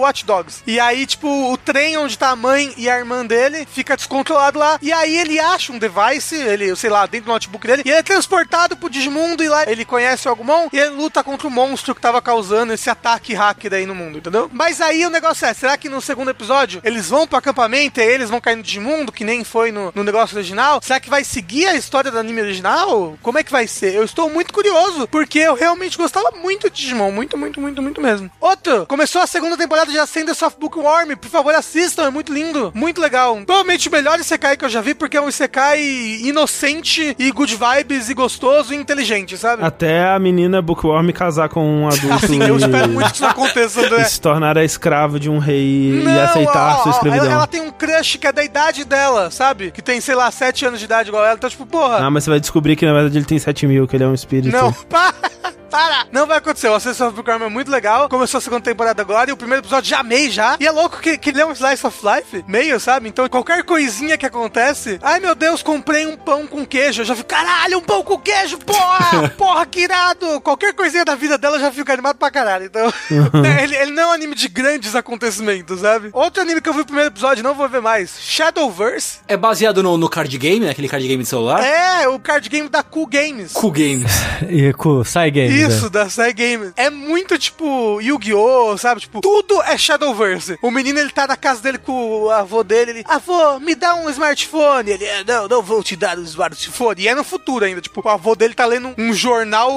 Watch Dogs. E aí, tipo, o trem onde tá a mãe e a irmã dele fica descontrolado lá, e aí ele acha um device, ele, sei lá, dentro do notebook dele, e ele é transportado pro Digimundo e lá ele conhece o Agumon e ele luta contra o monstro que tava causando esse ataque hacker aí no mundo, entendeu? Mas aí o negócio é, será que no segundo episódio eles vão pro acampamento e eles vão cair no Digimundo, que nem foi no, no negócio original? Será que vai seguir a história do anime original? Como é que vai ser? Eu estou muito curioso, porque eu realmente gostava muito de Digimon, muito, muito, muito, muito mesmo. Outro, começou a segunda temporada de Ascenders of Bookworm, por favor assistam, é muito lindo, muito legal. Provavelmente o melhor Isekai que eu já vi, porque é um Isekai inocente e good vibes e gostoso e inteligente, sabe? Até a menina Bookworm casar com um adulto Assim, eu espero muito que isso aconteça, André. E se tornar a escrava de um rei e Não, aceitar ó, sua escravidão. Ela, ela tem um crush que é da idade dela, sabe? Que tem, sei lá, 7 anos de idade igual ela. Então, tipo, porra. Ah, mas você vai descobrir que na verdade ele tem 7 mil, que ele é um espírito. Não, para! Para! Não vai acontecer. O Assassin's of Crime é muito legal. Começou a segunda temporada agora e o primeiro episódio já amei já. E é louco que, que ele é um slice of life, meio, sabe? Então qualquer coisinha que acontece. Ai meu Deus, comprei um pão com queijo. Eu já fico, caralho, um pão com queijo, porra! porra, que irado! Qualquer coisinha da vida dela eu já fico animado pra caralho. Então, ele, ele não é um anime de grandes acontecimentos, sabe? Outro anime que eu vi o primeiro episódio, não vou ver mais. Shadowverse. É baseado no, no card game, né? Aquele card game de celular. É, o card game da Cool Games. Cool Games. E com Sai Games. Isso, da Sai Games. É muito tipo Yu-Gi-Oh!, sabe? Tipo, tudo é Shadowverse. O menino, ele tá na casa dele com o avô dele, ele, avô, me dá um smartphone. Ele, "É, não, não vou te dar um smartphone. E é no futuro ainda, tipo, o avô dele tá lendo um jornal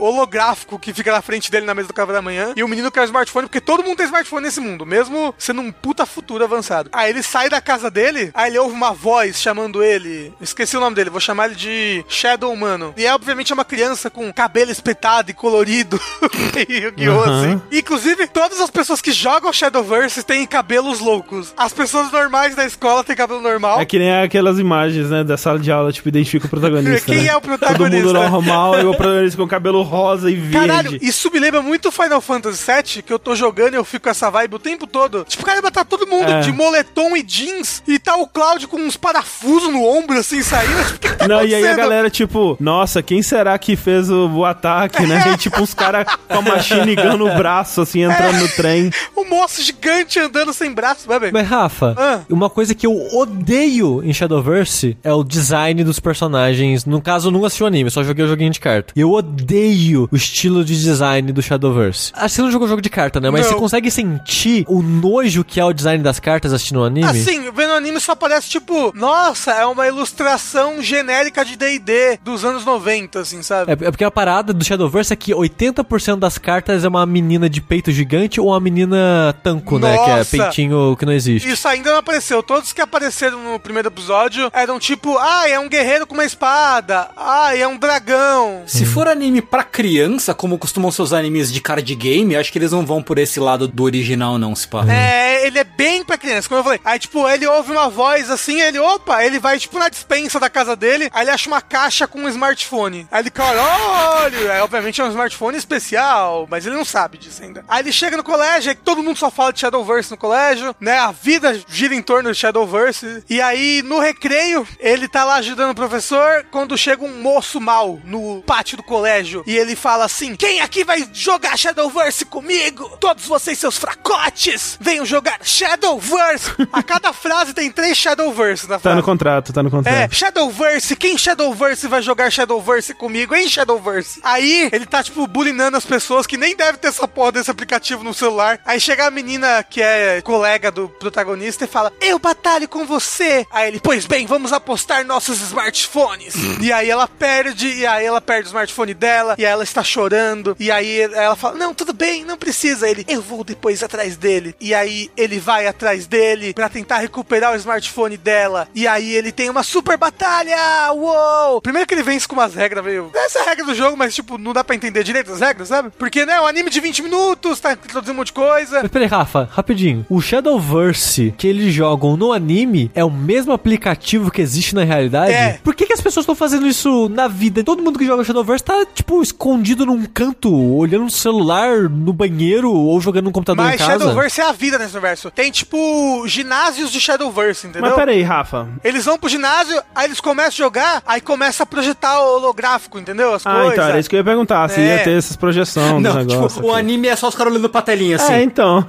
holográfico que fica na frente dele na mesa do café da manhã. E o menino quer um smartphone, porque todo mundo tem smartphone nesse mundo, mesmo sendo um puta futuro avançado. Aí ele sai da casa dele, aí ele ouve uma voz chamando ele. Esqueci o nome dele, vou chamar ele de Shadow Humano. E é obviamente é uma criança com cabelo espetado e colorido. Yu-Gi-Oh! Aham. assim. Inclusive, todas as pessoas que jogam Shadowverse têm cabelos loucos. As pessoas normais da escola têm cabelo normal. É que nem aquelas imagens, né, da sala de aula, tipo, identifica o protagonista. Quem né? é o Todo protagonista? mundo normal e o protagonista com cabelo rosa e verde. Caralho, isso me lembra muito Final Fantasy VII, que eu tô jogando e eu fico com essa vibe o tempo todo. Tipo, caramba, tá todo mundo É. de moletom e jeans e tá o Cloud com uns parafusos no ombro, assim, saindo. Tipo, que, que tá Não, e aí a galera, tipo, nossa, quem será que fez o, o ataque, né? E tipo, uns caras com a machine gun no braço, assim, entrando no trem. Um moço gigante andando sem braço, vai bem. Mas, Rafa, Ah. uma coisa que eu odeio em Shadowverse é o design dos personagens. No caso, eu não assisti o anime, só joguei o joguinho de carta. E eu odeio o estilo de design do Shadowverse. Acho que você não jogou jogo de carta, né? Mas Não. você consegue sentir o nojo que é o design das cartas assistindo o anime? Assim, vendo o anime só parece tipo, nossa, é uma ilustração genérica de D&D dos anos 90, assim, sabe? É, é porque a parada do Shadowverse É que 80% das cartas é uma menina de peito gigante ou uma menina tanco, né? Que é Nossa! peitinho que não existe. Isso ainda não apareceu. Todos que apareceram no primeiro episódio eram tipo, ah, é um guerreiro com uma espada. Ah, é um dragão. Se for anime pra criança, como costumam ser os animes de card game, acho que eles não vão por esse lado do original, não, se pá. É, ele é bem pra criança, como eu falei. Aí, tipo, ele ouve uma voz assim, ele, opa, ele vai, tipo, na dispensa da casa dele, aí ele acha uma caixa com um smartphone. Aí ele, cara, olha, é, obviamente é um smartphone especial, mas ele não sabe disso ainda. Aí ele chega no colégio, aí todo mundo só fala de Shadowverse no colégio, né? A vida gira em torno de Shadowverse. E aí, no recreio, ele tá lá ajudando o professor, quando chega um moço mal no pátio do colégio, e ele fala assim, quem aqui vai jogar Shadowverse comigo? Todos vocês, seus fracotes, venham jogar Shadowverse. A cada frase tem três Shadowverse na Tá frase. no contrato, tá no É, contrato. Shadowverse, quem Shadowverse vai jogar Shadowverse comigo, hein, Shadowverse? Aí, ele tá, tipo, bulinando as pessoas que nem deve ter essa porra desse aplicativo no celular. Aí chega a menina que é colega do protagonista e fala, eu batalho com você. Aí ele, pois bem, vamos apostar nossos smartphones. e aí ela perde, e aí ela perde o smartphone dela, e aí ela está chorando. E aí ela fala, não, tudo bem, não precisa. Ele, eu vou depois atrás dele. E aí ele vai atrás dele pra tentar recuperar o smartphone dela. E aí ele tem uma super batalha! Uou! Primeiro que ele vence com umas regras meio. Essa é a regra do jogo, mas tipo, não dá pra entender direito as regras, sabe? Porque, né, é um anime de 20 minutos, tá introduzindo um monte de coisa. Mas peraí, Rafa, rapidinho. O Shadowverse que eles jogam no anime é o mesmo aplicativo que existe na realidade? É. Por que, que as pessoas estão fazendo isso na vida? Todo mundo que joga Shadowverse tá, tipo, escondido num canto, olhando no celular, no banheiro ou jogando no computador Mas em casa. Shadowverse é a vida nesse universo. Tem, tipo, ginásios de Shadowverse, entendeu? Mas peraí, Rafa. Eles vão pro ginásio, aí eles começam a jogar, aí começa a projetar o holográfico, entendeu? As Ah, coisas. então, era isso que eu ia perguntar, se É. ia ter essas projeções Não, do negócio. tipo, o anime é só os caras olhando pra telinha, assim, É, então.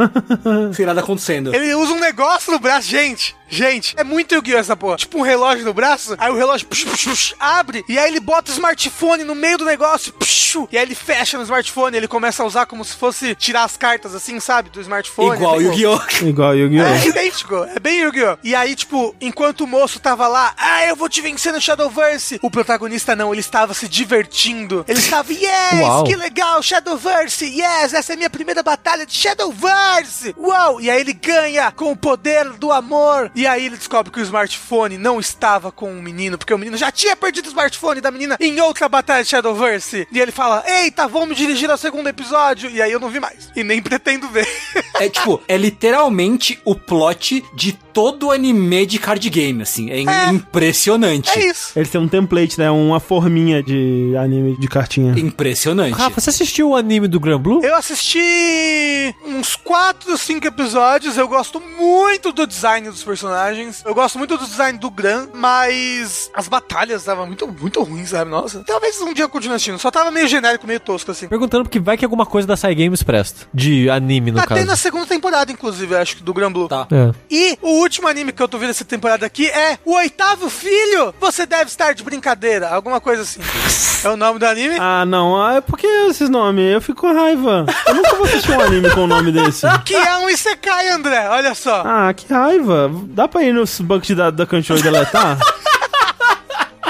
sem nada acontecendo. Ele usa um negócio no braço, gente. Gente, é muito Yu-Gi-Oh! essa porra. Tipo um relógio no braço, aí o relógio psh, psh, psh, abre, e aí ele bota o smartphone no meio do negócio, psh, e aí ele fecha no smartphone, ele começa a usar como se fosse tirar as cartas assim, sabe? Do smartphone. Igual é Yu-Gi-Oh! Igual Yu-Gi-Oh! É idêntico, é bem Yu-Gi-Oh! E aí, tipo, enquanto o moço tava lá, ah, eu vou te vencer no Shadowverse, o protagonista não, ele estava se divertindo. Ele estava, yes, Uau. que legal, Shadowverse, yes, essa é a minha primeira batalha de Shadowverse, uau! E aí ele ganha com o poder do amor. E aí ele descobre que o smartphone não estava com o menino, porque o menino já tinha perdido o smartphone da menina em outra batalha de Shadowverse. E ele fala, eita, vamos dirigir ao segundo episódio. E aí eu não vi mais. E nem pretendo ver. É tipo, é literalmente o plot de todo anime de card game, assim. É, É. impressionante. é isso. Eles têm um template, né? Uma forminha de anime de cartinha. Impressionante. Rafa, você assistiu o anime do Gran Blue? Eu assisti uns 4, 5 episódios. Eu gosto muito do design dos personagens. Eu gosto muito do design do Gran, mas as batalhas estavam muito, muito ruins, sabe? Nossa. Talvez um dia eu continue assistindo. Só tava meio genérico, meio tosco, assim. Perguntando porque vai que alguma coisa da Sai Games presta. De anime, no Tá caso. tendo a segunda temporada, inclusive, acho que, do Gran Blue. Tá. É. E o último anime que eu tô vendo essa temporada aqui é O Oitavo Filho! Você deve estar de brincadeira. Alguma coisa assim. é o nome do anime. Ah, não. Ah, por que esses nomes? Eu fico com raiva. Eu nunca vou assistir um anime com o nome desse. Que é um Isekai, André. Olha só. Ah, que raiva. Dá pra ir nos bancos de dados da Crunchyroll e deletar?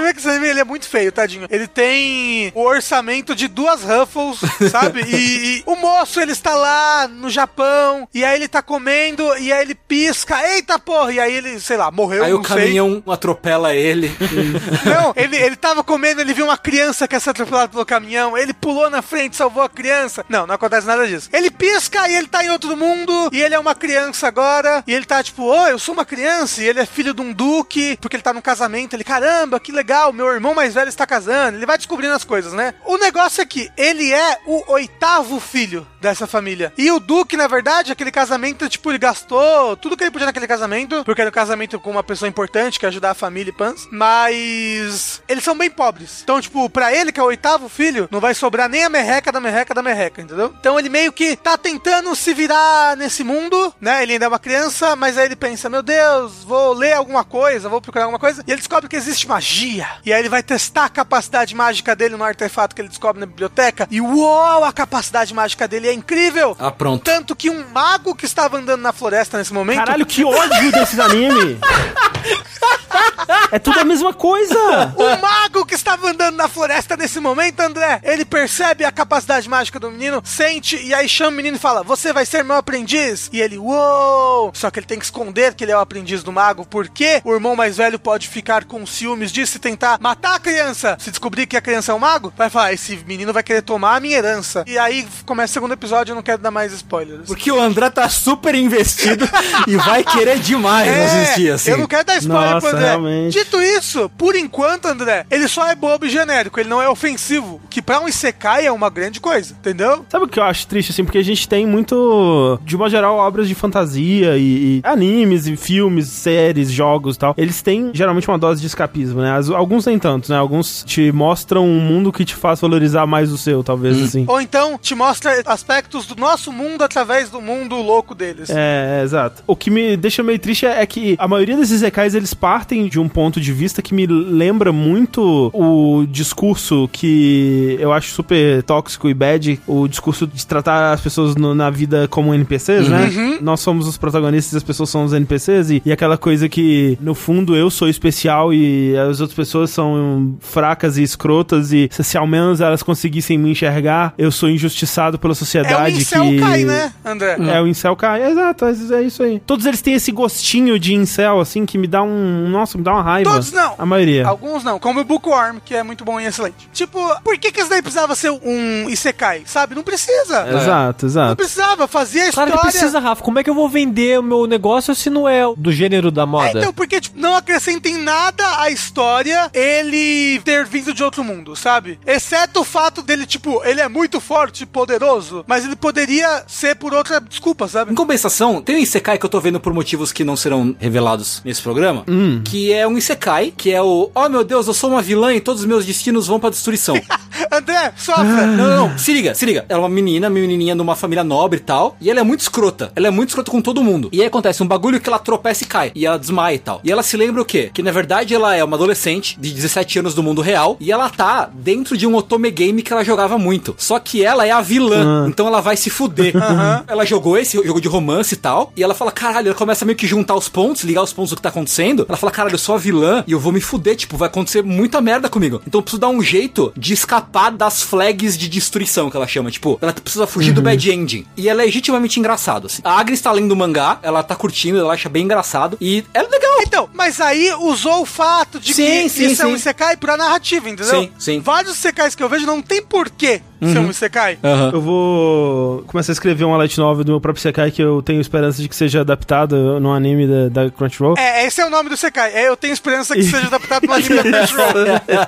Esse anime ele é muito feio, tadinho. Ele tem o orçamento de duas Ruffles, sabe? E, e o moço, ele está lá no Japão, e aí ele tá comendo, e aí ele pisca, eita porra, e aí ele, sei lá, morreu, Aí o caminhão atropela ele. sei. Não, ele, ele tava comendo, ele viu uma criança que ia ser atropelada pelo caminhão, ele pulou na frente, salvou a criança. Não, não acontece nada disso. Ele pisca e ele tá em outro mundo, e ele é uma criança agora, e ele tá tipo, ô, eu sou uma criança, e ele é filho de um duque, porque ele tá num casamento, ele, caramba, que legal, meu irmão mais velho está casando, ele vai descobrindo as coisas, né? O negócio é que ele é o oitavo filho dessa família. E o duque, na verdade, aquele casamento, tipo, ele gastou tudo que ele podia naquele casamento, porque era um casamento com uma pessoa importante que ajudar a família e pans, mas eles são bem pobres. Então, tipo, pra ele, que é o oitavo filho, não vai sobrar nem a merreca da merreca da merreca, entendeu? Então ele meio que tá tentando se virar nesse mundo, né? Ele ainda é uma criança, mas aí ele pensa, meu Deus, vou ler alguma coisa, vou procurar alguma coisa, e ele descobre que existe magia. E aí ele vai testar a capacidade mágica dele no artefato que ele descobre na biblioteca, e uau, a capacidade mágica dele é incrível! Ah, pronto. Tanto que um mago que estava andando na floresta nesse momento Caralho, que ódio desses anime. É tudo a mesma coisa. O mago que estava andando na floresta nesse momento, André, ele percebe a capacidade mágica do menino, sente e aí chama o menino e fala: Você vai ser meu aprendiz? E ele, uou! Só que ele tem que esconder que ele é o aprendiz do mago, porque o irmão mais velho pode ficar com ciúmes disso e tentar matar a criança. Se descobrir que a criança é um mago, vai falar: Esse menino vai querer tomar a minha herança. E aí começa o segundo episódio, eu não quero dar mais spoilers. Porque o André tá super investido e vai querer demais nesses dias, assim. É, eu não quero dar spoiler Nossa, pro André. realmente. Dito isso, por enquanto, André, ele só é bobo e genérico, ele não é ofensivo. Que pra um Isekai é uma grande coisa, entendeu? Sabe o que eu acho triste, assim? Porque a gente tem muito, de uma geral, obras de fantasia e, e animes e filmes, séries, jogos e tal. Eles têm geralmente uma dose de escapismo, né? As- alguns nem tanto, né? Alguns te mostram um mundo que te faz valorizar mais o seu, talvez, assim. Ou então te mostra aspectos do nosso mundo através do mundo louco deles. É, é, exato. O que me deixa meio triste é, é que a maioria desses recais eles partem de um ponto de vista que me lembra muito o discurso que eu acho super tóxico e bad, o discurso de tratar as pessoas no- na vida como NPCs, né? Nós somos os protagonistas e as pessoas são os NPCs e, e aquela coisa que no fundo eu sou especial e as outras pessoas são fracas e escrotas e se, se ao menos elas conseguissem me enxergar, eu sou injustiçado pela É o sociedade incel que Kai, né, André? é, o incel cai. Exato, é é isso aí. Todos eles têm esse gostinho de incel, assim, que me dá um. Nossa, me dá uma raiva. Todos não. A maioria. Alguns não, como o Bookworm, que é muito bom e excelente. Tipo, por que que isso daí precisava ser um Isekai, sabe? Não precisa. Exato, Não exato. precisava, fazia a Claro história... que precisa, Rafa. Como é que eu vou vender o meu negócio se não é do gênero da É, moda? então, porque tipo, não acrescenta em nada a história ele ter vindo de outro mundo, sabe? Exceto o fato dele, tipo, ele é muito forte e poderoso, mas ele poderia ser por outra desculpa, sabe? Em compensação, tem um Isekai que eu tô vendo por motivos que não serão revelados nesse programa, que é um Isekai, que é o, oh meu Deus, eu sou uma vilã e todos os meus destinos vão pra destruição. André, sofra! Não, não, não, se liga, se liga. Ela é uma menina, uma menininha numa família nobre e tal, e ela é muito escrota. Ela é muito escrota com todo mundo. E aí acontece um bagulho que ela tropeça e cai, e ela desmaia e tal. E ela se lembra o quê? Que na verdade ela é uma adolescente de 17 anos do mundo real, e ela tá dentro de um otome game que ela jogava muito. Só que ela é a vilã, então ela vai se fuder. Ela jogou esse jogo de romance e tal, e ela fala, caralho, ela começa meio que juntar os pontos, ligar os pontos do que tá acontecendo. Ela fala, caralho, eu sou a vilã e eu vou me fuder, tipo, vai acontecer muita merda comigo. Então eu preciso dar um jeito de escapar das flags de destruição que ela chama. Tipo, ela precisa fugir do bad ending. E é legitimamente engraçado, assim. A Agri está lendo o mangá, ela tá curtindo, ela acha bem engraçado. E é legal. Então, mas aí usou o fato de Sim, que sim, isso é um sim. Isekai pra narrativa, entendeu? Sim, sim. Vários Isekais que eu vejo não tem porquê ser um Isekai. Eu vou começar a escrever uma light novel do meu próprio Sekai que eu tenho esperança de que seja adaptado no anime da, da Crunchyroll. É, esse é o nome do Isekai. É, eu tenho esperança que seja adaptado no anime da Crunchyroll.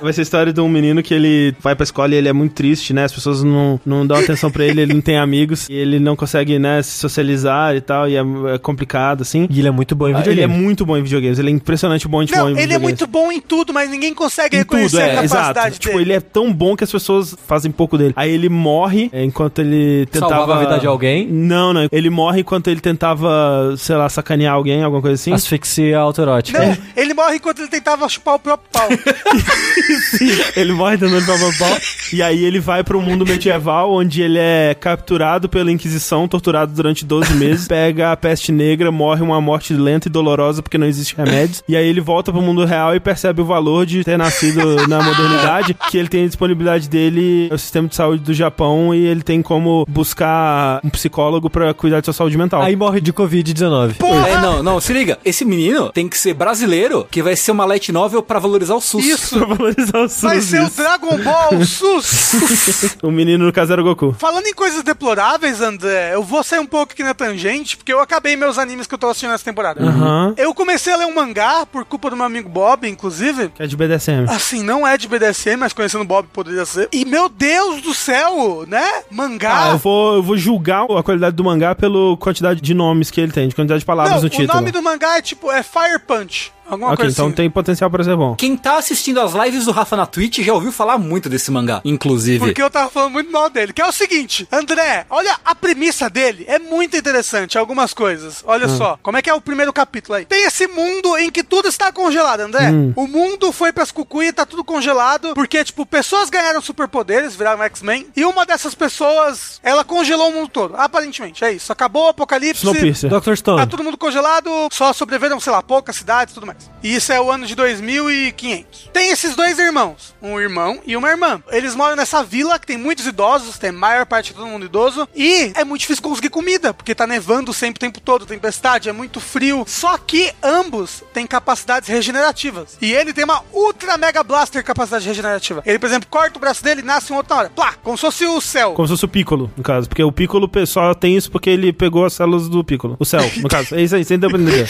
Vai ser a história de um menino que ele vai pra escola e ele é muito triste, né? As pessoas não, não dão atenção pra ele, ele não tem amigos, e ele não consegue, né, se socializar e tal, e é, é complicado, assim. E ele é muito bom em Ele videogame. é muito bom em videogames, ele é impressionante bom, de bom Não, em ele é videogames. muito bom em tudo, mas ninguém consegue Em reconhecer tudo, a é, capacidade exato. dele. Tipo, ele é tão bom que as pessoas fazem pouco dele. Aí ele morre é, enquanto ele tentava... Salvava a vida de alguém. Não, não. Ele morre enquanto ele tentava, sei lá, sacanear alguém, alguma coisa assim. Asfixia autoerótica. Não, ele morre enquanto ele tentava chupar o próprio pau. ele morre tentando pau, pau, pau. E aí ele vai pro mundo medieval, onde ele é capturado pela Inquisição, torturado durante 12 meses, pega a peste negra, morre uma morte lenta e dolorosa porque não existe remédios. E aí ele volta pro mundo real e percebe o valor de ter nascido na modernidade, que ele tem a disponibilidade dele, o sistema de saúde do Japão, e ele tem como buscar um psicólogo pra cuidar de sua saúde mental. Aí morre de Covid-19. É, não, não, se liga. Esse menino tem que ser brasileiro, que vai ser uma light novel pra valorizar o SUS. Isso. Pra valorizar o SUS. Vai ser o. Dragon Ball SUS. O menino no caso era o Goku. Falando em coisas deploráveis, André, eu vou sair um pouco aqui na tangente, porque eu acabei meus animes que eu tô assistindo nessa temporada. Aham. Eu comecei a ler um mangá, por culpa do meu amigo Bob, inclusive. Que é de BDSM. Assim, não é de BDSM, mas conhecendo o Bob poderia ser. E meu Deus do céu, né? Mangá. Ah, eu vou, eu vou julgar a qualidade do mangá pela quantidade de nomes que ele tem, de quantidade de palavras não, no o título. nome do mangá é tipo, é Fire Punch. Alguma Ok, coisa então assim. tem potencial pra ser bom. Quem tá assistindo as lives do Rafa na Twitch já ouviu falar muito desse mangá, inclusive. Porque eu tava falando muito mal dele. Que é o seguinte, André, olha a premissa dele. É muito interessante, algumas coisas. Olha só, como é que é o primeiro capítulo aí? Tem esse mundo em que tudo está congelado, André. O mundo foi pras cucuí e tá tudo congelado. Porque, tipo, pessoas ganharam superpoderes, viraram X-Men. E uma dessas pessoas, ela congelou o mundo todo. Aparentemente, é isso. Acabou o apocalipse. Snowpiercer. Dr. Stone. Tá todo mundo congelado, só sobreviveram, sei lá, poucas cidades e tudo mais. E isso é o ano de 2500. Tem esses dois irmãos, um irmão e uma irmã. Eles moram nessa vila que tem muitos idosos, tem a maior parte de todo mundo idoso. E é muito difícil conseguir comida, porque tá nevando sempre o tempo todo, tempestade, é muito frio. Só que ambos têm capacidades regenerativas. E ele tem uma ultra mega blaster capacidade regenerativa. Ele, por exemplo, corta o braço dele e nasce um outro na hora. Plá, como se fosse o céu. Como se fosse o Piccolo, no caso. Porque o Piccolo só tem isso porque ele pegou as células do Piccolo. O céu, no caso. É isso aí, você pra entender.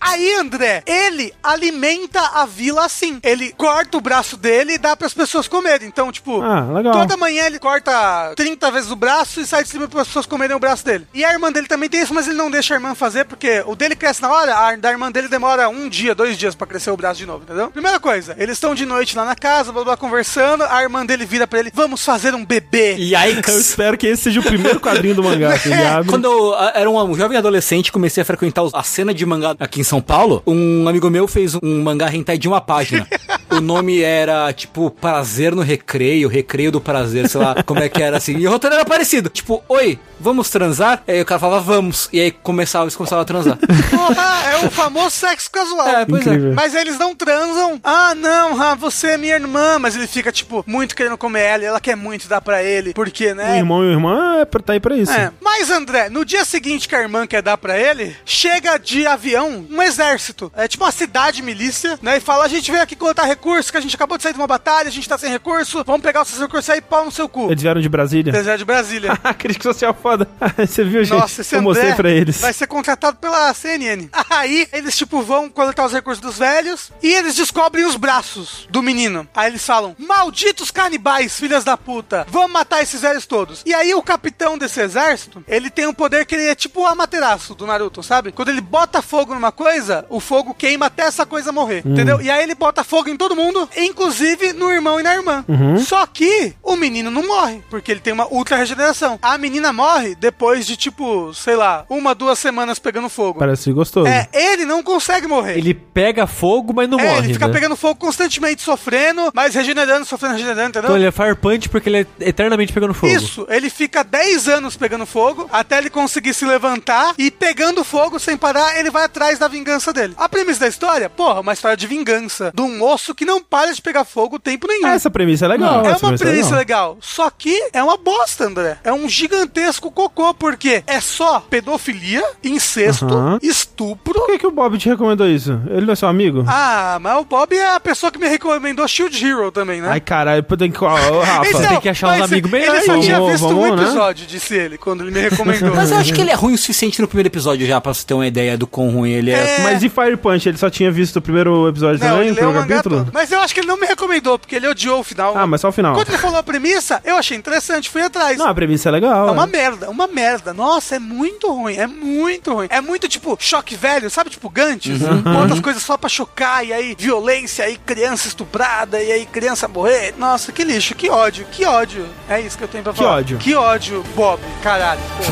Aí, André, ele alimenta a vila assim. Ele corta o braço dele e dá pras pessoas comerem. Então, tipo, Ah, legal. toda manhã ele corta 30 vezes o braço e sai de cima para as pessoas comerem o braço dele. E a irmã dele também tem isso, mas ele não deixa a irmã fazer, porque o dele cresce na hora, a da irmã dele demora um dia, dois dias pra crescer o braço de novo, entendeu? Primeira coisa, eles estão de noite lá na casa, blá blá, conversando, a irmã dele vira pra ele, vamos fazer um bebê. Eu Yikes! espero que esse seja o primeiro quadrinho do mangá. que ele abre. Quando eu era um jovem adolescente, comecei a frequentar a cena de mangá aqui em São Paulo. Um amigo meu fez um mangá hentai de uma página. O nome era, tipo, Prazer no Recreio, Recreio do Prazer, sei lá como é que era assim. E o roteiro era parecido. Tipo, oi, vamos transar? Aí o cara falava, vamos. E aí começava, eles começavam a transar. Porra, é o famoso sexo casual. É, pois Incrível. Mas eles não transam. Ah, não, ah, você é minha irmã. Mas ele fica, tipo, muito querendo comer ela e ela quer muito dar pra ele. Porque, O né? irmão e a irmã é pra- tá aí pra isso. É. Mas, André, no dia seguinte que a irmã quer dar pra ele, chega de avião um exército. É tipo uma cidade milícia, né? E fala: a gente veio aqui coletar recursos, que a gente acabou de sair de uma batalha, a gente tá sem recurso, vamos pegar os seus recursos aí pau no seu cu. Eles vieram de Brasília. Deserto de Brasília. Crítica social foda. Você viu, gente? Nossa, esse Eu mostrei André pra eles. vai ser contratado pela CNN. Aí eles, tipo, vão coletar os recursos dos velhos e eles descobrem os braços do menino. Aí eles falam: Malditos canibais, filhas da puta, vamos matar esses velhos todos. E aí o capitão desse exército, ele tem um poder que ele é tipo o Amaterasu do Naruto, sabe? Quando ele bota fogo numa coisa, o fogo queima até essa coisa morrer, Hum. entendeu? E aí ele bota fogo em todo mundo, inclusive no irmão e na irmã. Uhum. Só que o menino não morre, porque ele tem uma ultra regeneração. A menina morre depois de, tipo, sei lá, uma, duas semanas pegando fogo. Parece gostoso. É, ele não consegue morrer. Ele pega fogo, mas não é, morre. ele fica né? pegando fogo constantemente, sofrendo, mas regenerando, sofrendo, regenerando, entendeu? Então ele é Fire Punch porque ele é eternamente pegando fogo. Isso, ele fica 10 anos pegando fogo, até ele conseguir se levantar e pegando fogo sem parar, ele vai atrás da vingança dele. A premissa da história, porra, uma história de vingança de um osso que não para de pegar fogo o tempo nenhum. Essa premissa é legal. É essa uma é premissa legal. Só que é uma bosta, André. É um gigantesco cocô, porque é só pedofilia, incesto, estupro. Por que, que o Bob te recomendou isso? Ele não é seu amigo? Ah, mas o Bob é a pessoa que me recomendou Shield Hero também, né? Ai, caralho, eu tenho que. Ô, Rafa. Então, tem que achar uns amigos Ele melhores. só tinha Vamos, visto vamos, um né? episódio, disse ele, quando ele me recomendou. Mas eu acho que ele é ruim o suficiente no primeiro episódio já, pra você ter uma ideia do quão ruim ele é. É. Mas e Fire Punch? Ele só tinha visto o primeiro episódio Não, também? ele O primeiro capítulo? Mas eu acho que ele não me recomendou, porque ele odiou o final. Ah, mas só o final. Quando ele falou a premissa, eu achei interessante, fui atrás. Não, a premissa é legal. É uma é. merda, uma merda. Nossa, é muito ruim, é muito ruim. É muito tipo choque velho, sabe? Tipo Gantes. Uhum. Bota as coisas só pra chocar, e aí violência, aí criança estuprada, e aí criança morrer. Nossa, que lixo, que ódio, que ódio. É isso que eu tenho pra Que falar. ódio. Que ódio, Bob, caralho. pô.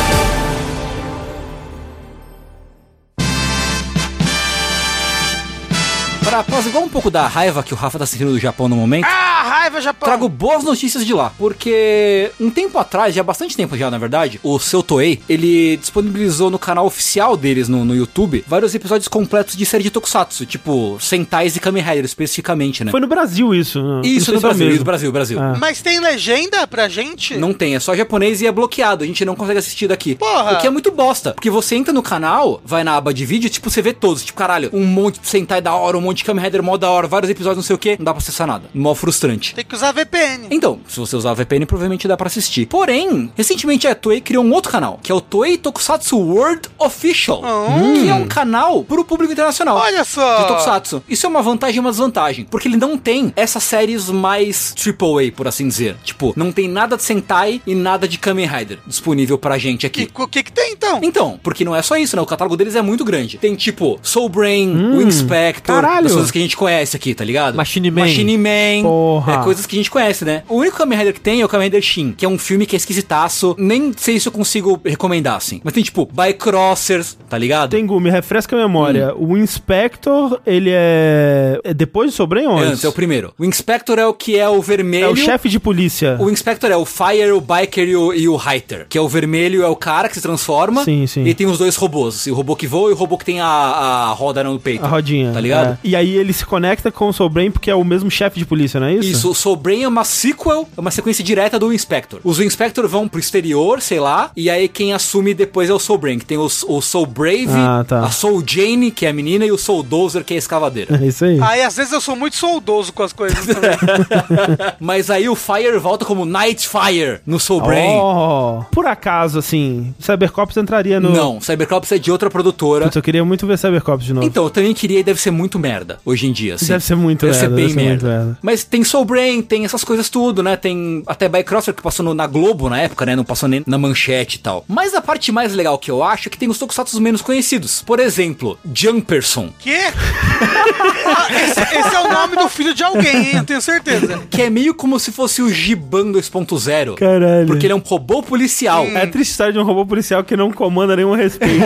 Pra apaziguar um pouco da raiva que o Rafa tá sentindo do Japão no momento, Ah, raiva, Japão. Trago boas notícias de lá, porque um tempo atrás, já há bastante tempo já, na verdade, o seu Toei, ele disponibilizou no canal oficial deles no, no YouTube vários episódios completos de série de Tokusatsu, tipo Sentais e Kamen Rider especificamente, né? Foi no Brasil isso. sei Isso no é Brasil, isso no Brasil, Brasil. Ah. Mas tem legenda pra gente? Não tem, é só japonês e é bloqueado, a gente não consegue assistir daqui. Porra! O que é muito bosta, porque você entra no canal, vai na aba de vídeo, tipo, você vê todos, tipo, caralho, um monte de Sentai da hora, um monte de Kamen Rider mó da hora, vários episódios, não sei o que, não dá pra acessar nada. Mó frustrante. Tem que usar VPN. Então, se você usar VPN, provavelmente dá pra assistir. Porém, recentemente a Toei criou um outro canal, que é o Toei Tokusatsu World Official, que é um canal pro público internacional. Olha só. De Tokusatsu. Isso é uma vantagem e uma desvantagem, porque ele não tem essas séries mais AAA, por assim dizer. Tipo, não tem nada de Sentai e nada de Kamen Rider disponível pra gente E aqui. o que que tem então? Então, porque não é só isso, né? O catálogo deles é muito grande. Tem tipo Soul Brain, Wing Spectre, caralho. as coisas que a gente conhece aqui, tá ligado? Machine Man. Machine Man, Porra. é, coisas que a gente conhece, né? O único Kamen Rider que tem é o Kamen Rider Shin, que é um filme que é esquisitaço. Nem sei se eu consigo recomendar, assim. Mas tem, tipo, Bycrossers, tá ligado? Tengu, me refresca a memória. O Inspector, ele é. É depois do Sobren ou É antes? antes, é o primeiro. O Inspector é o que é o vermelho. É o chefe de polícia. O Inspector é o Fire, o Biker e o, e o Highter. Que é o vermelho, é o cara que se transforma. Sim, sim. E tem os dois robôs. assim, o robô que voa e o robô que tem a, a roda no peito. A rodinha. Tá ligado? É. E aí ele se conecta com o Sobren porque é o mesmo chefe de polícia, não é isso? Isso, o Soul Brain é uma sequel, é uma sequência direta do Inspector. Os Inspector vão pro exterior, sei lá, e aí quem assume depois é o Soul Brain, que tem o, o Soul Brave, Ah, tá. a Soul Jane, que é a menina, e o Soul Dozer, que é a escavadeira. É isso aí. Aí às vezes eu sou muito soldoso com as coisas também. Mas aí o Fire volta como Night Fire no Soul Brain. Oh, por acaso, assim, Cybercops entraria no. Não, Cybercops é de outra produtora. Putz, eu queria muito ver Cybercops de novo. Então, eu também queria e deve ser muito merda hoje em dia. Assim. Deve ser muito deve merda, ser bem deve ser merda. merda. Mas tem Soul Brain, tem essas coisas tudo, né? Tem até Bycrosser que passou no- na Globo na época, né? Não passou nem na manchete e tal. Mas a parte mais legal que eu acho é que tem os tokusatsu menos conhecidos. Por exemplo, Jumperson. Quê? Ah, esse, esse é o nome do filho de alguém, hein? Eu tenho certeza. Que é meio como se fosse o Giban 2.0. Caralho. Porque ele é um robô policial. É a triste história de um robô policial que não comanda nenhum respeito.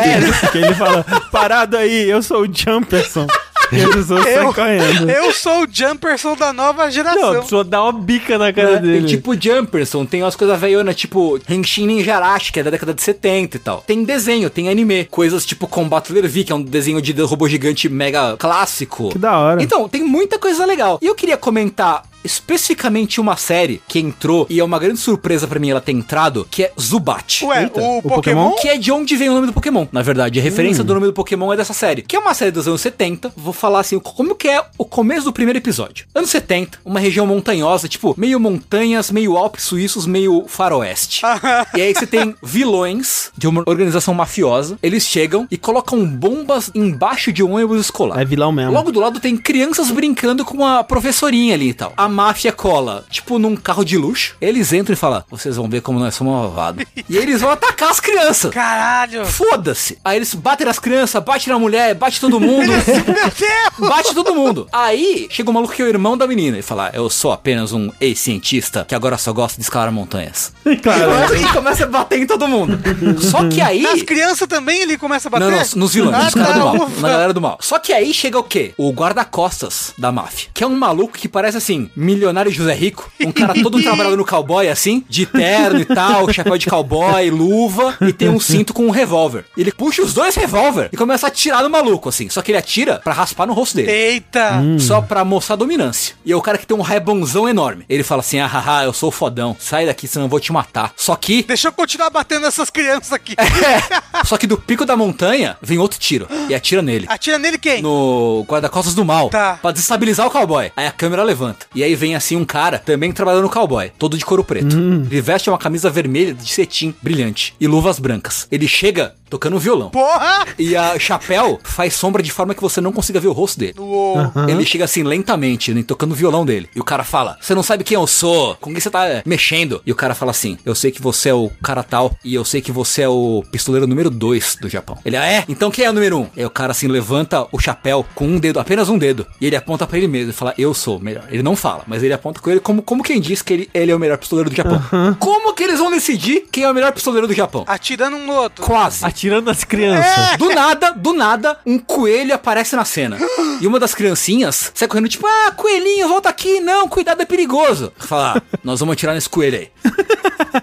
Que ele fala, parado aí, eu sou o Jumperson. E as pessoas saem Eu, correndo. eu sou o Jumperson da nova Não, a geração. pessoa dá uma bica na cara Né? dele. Tem tipo Jumperson, tem umas coisas velhonas, tipo Henshin Ninja Arashi, que é da década de 70 e tal. Tem desenho, tem anime. Coisas tipo Combat V, que é um desenho de robô gigante mega clássico. Que da hora. Então, tem muita coisa legal. E eu queria comentar especificamente uma série que entrou, e é uma grande surpresa pra mim ela ter entrado, que é Zubat. Ué, Eita, o, o Pokémon? Pokémon? Que é de onde vem o nome do Pokémon. Na verdade, a referência do nome do Pokémon é dessa série. Que é uma série dos anos 70. Vou falar assim, como que é o começo do primeiro episódio. Anos 70, uma região montanhosa, tipo, meio montanhas, meio Alpes suíços, meio faroeste. e aí você tem vilões de uma organização mafiosa. Eles chegam e colocam bombas embaixo de um ônibus escolar. É vilão mesmo. Logo do lado tem crianças brincando com a professorinha ali e tal. A máfia cola, tipo, num carro de luxo. Eles entram e falam: Vocês vão ver como nós somos malvados. e eles vão atacar as crianças. Caralho. Foda-se. Aí eles batem nas crianças, batem na mulher, bate todo mundo. Meu Deus! Bate todo mundo. Aí chega o maluco que é o irmão da menina e fala: Eu sou apenas um ex-cientista que agora só gosta de escalar montanhas. Claro. E começa a bater em todo mundo. Só que aí. Nas crianças também ele começa a bater? Não, não, nos vilões, Ah, nos caras tá, do mal. ufa. Na galera do mal. Só que aí chega o quê? O guarda-costas da máfia. Que é um maluco que parece assim, milionário José Rico. Um cara todo trabalhando no cowboy, assim, de terno e tal, chapéu de cowboy, luva, e tem um cinto com um revólver. Ele puxa os dois revólver e começa a atirar no maluco, assim. Só que ele atira pra raspar no rosto dele. Eita! Só pra mostrar dominância. E é o cara que tem um rebonzão enorme. Ele fala assim: ah, haha, eu sou o fodão. Sai daqui, senão eu vou te matar. Só que Deixa eu continuar batendo essas crianças aqui. é. Só que do pico da montanha vem outro tiro. E atira nele. Atira nele quem? No guarda-costas do mal. Tá. Pra desestabilizar o cowboy. Aí a câmera levanta. E aí vem assim um cara, também trabalhando no cowboy. Todo de couro preto. Ele veste uma camisa vermelha de cetim brilhante. E luvas brancas. Ele chega tocando violão. Porra! E a chapéu faz sombra de forma que você não consiga ver o rosto dele. Uou. Ele chega assim lentamente, né, tocando o violão dele. E o cara fala: Você não sabe quem eu sou? Com quem você tá é, mexendo? E o cara fala assim: Eu sei que você é o cara tal. E eu sei que você é o pistoleiro número 2 do Japão. Ele, ah, é? Então quem é o número 1? Um? Aí o cara assim levanta o chapéu com um dedo, apenas um dedo. E ele aponta pra ele mesmo e fala: Eu sou o melhor. Ele não fala, mas ele aponta com ele como, como quem diz que ele, ele é o melhor pistoleiro do Japão. Como que eles vão decidir quem é o melhor pistoleiro do Japão? Atirando um no outro. Quase. Atirando nas crianças. Do nada, do nada, um coelho aparece na cena. E uma das criancinhas sai correndo, tipo, ah, coelhinho, volta aqui, não, cuidado, é perigoso. Fala, ah, nós vamos atirar nesse coelho aí.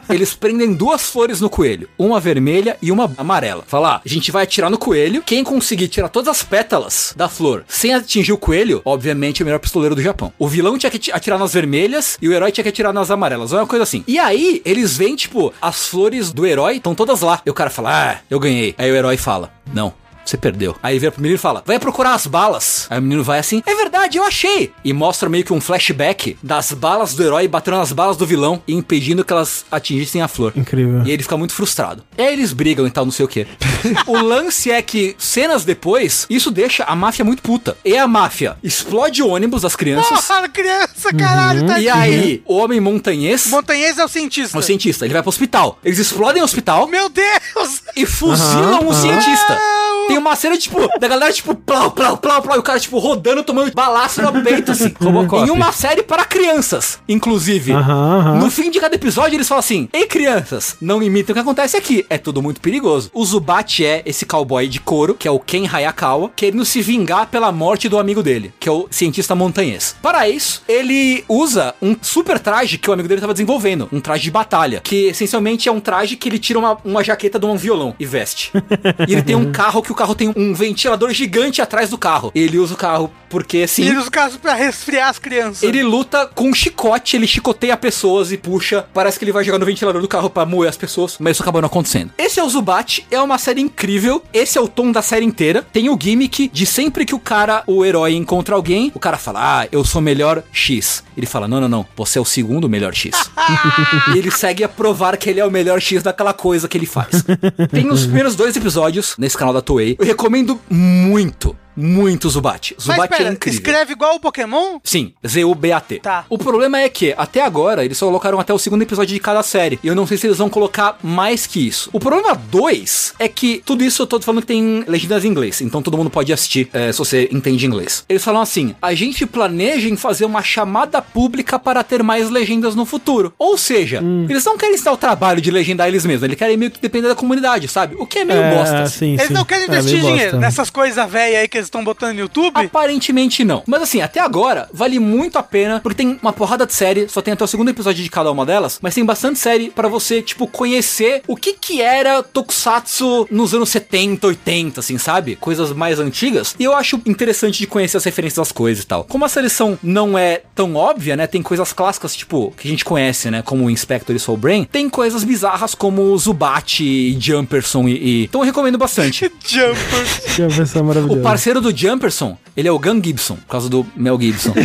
Eles prendem duas flores no coelho, uma vermelha e uma amarela. Fala, ah, a gente vai atirar no coelho. Quem conseguir tirar todas as pétalas da flor sem atingir o coelho, obviamente é o melhor pistoleiro do Japão. O vilão tinha que ati- atirar nas vermelhas e o herói tinha que atirar nas amarelas. É uma coisa assim. E aí, eles veem, tipo, as flores do herói estão todas lá. E o cara fala, ah, eu ganhei. Aí o herói fala, não. Você perdeu. Aí ele vira pro menino e fala: Vai procurar as balas. Aí o menino vai assim: É verdade, eu achei. E mostra meio que um flashback das balas do herói batendo nas balas do vilão e impedindo que elas atingissem a flor. Incrível. E ele fica muito frustrado. E aí eles brigam e tal, não sei o que. o lance é que, cenas depois, isso deixa a máfia muito puta. E a máfia explode o ônibus das crianças. Porra, criança, caralho, tá E aí, o homem montanhês, Montanhês é o cientista. o cientista, ele vai pro hospital. Eles explodem o hospital Meu Deus! e fuzilam o cientista. Tem uma cena, tipo, da galera, tipo, plau, plau, plau, plau, e o cara, tipo, rodando, tomando balaço no peito, assim. Robocop. Em uma série para crianças, inclusive. Aham, aham. No fim de cada episódio, eles falam assim: Ei, crianças, não imitem o que acontece aqui. É tudo muito perigoso. O Zubat é esse cowboy de couro, que é o Ken Hayakawa, querendo se vingar pela morte do amigo dele, que é o cientista montanhês. Para isso, ele usa um super traje que o amigo dele estava desenvolvendo, um traje de batalha, que essencialmente é um traje que ele tira uma, uma jaqueta de um violão e veste. e ele tem um carro que o carro tem um ventilador gigante atrás do carro. Ele usa o carro porque, assim, E os casos pra resfriar as crianças. ele luta com um chicote, ele chicoteia pessoas e puxa. Parece que ele vai jogar no ventilador do carro pra moer as pessoas, mas isso acabou não acontecendo. Esse é o Zubat, é uma série incrível. Esse é o tom da série inteira. Tem o gimmick de sempre que o cara, o herói, encontra alguém, o cara fala: Ah, eu sou melhor X. Ele fala: Não, não, não, você é o segundo melhor X. e ele segue a provar que ele é o melhor X daquela coisa que ele faz. Tem os primeiros dois episódios nesse canal da Toei. Eu recomendo muito. Muito Zubat. Mas Zubat pera, é incrível. escreve igual o Pokémon? Sim, Z-U-B-A-T. Tá. O problema é que, até agora, eles só colocaram até o segundo episódio de cada série. E eu não sei se eles vão colocar mais que isso. O problema 2 é que tudo isso eu tô falando que tem legendas em inglês. Então todo mundo pode assistir é, se você entende inglês. Eles falam assim: a gente planeja em fazer uma chamada pública para ter mais legendas no futuro. Ou seja, eles não querem dar o trabalho de legendar eles mesmos. Eles querem meio que depender da comunidade, sabe? O que é meio bosta. assim. sim, Eles sim. não querem É, investir bosta. dinheiro nessas coisas velhas aí que eles estão botando no YouTube? Aparentemente não. Mas assim, até agora, vale muito a pena, porque tem uma porrada de série, só tem até o segundo episódio de cada uma delas, mas tem bastante série pra você, tipo, conhecer o que que era Tokusatsu nos anos 70, 80, assim, sabe? Coisas mais antigas. E eu acho interessante de conhecer as referências das coisas e tal. Como a seleção não é tão óbvia, né? Tem coisas clássicas, tipo, que a gente conhece, né? Como o Inspector e Soul Brain. Tem coisas bizarras como Zubat e Jumperson e... e... Então eu recomendo bastante. Jumper. Que versão O maravilhosa. Parceiro do Jumperson, ele é o Gun Gibson, por causa do Mel Gibson.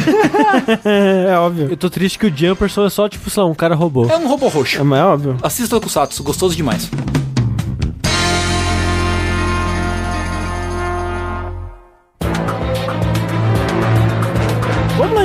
É, óbvio. Eu tô triste que o Jumperson é só, tipo, sei lá, um cara robô. é um robô roxo. É, mas é óbvio. Assista o Kusatsu, gostoso demais.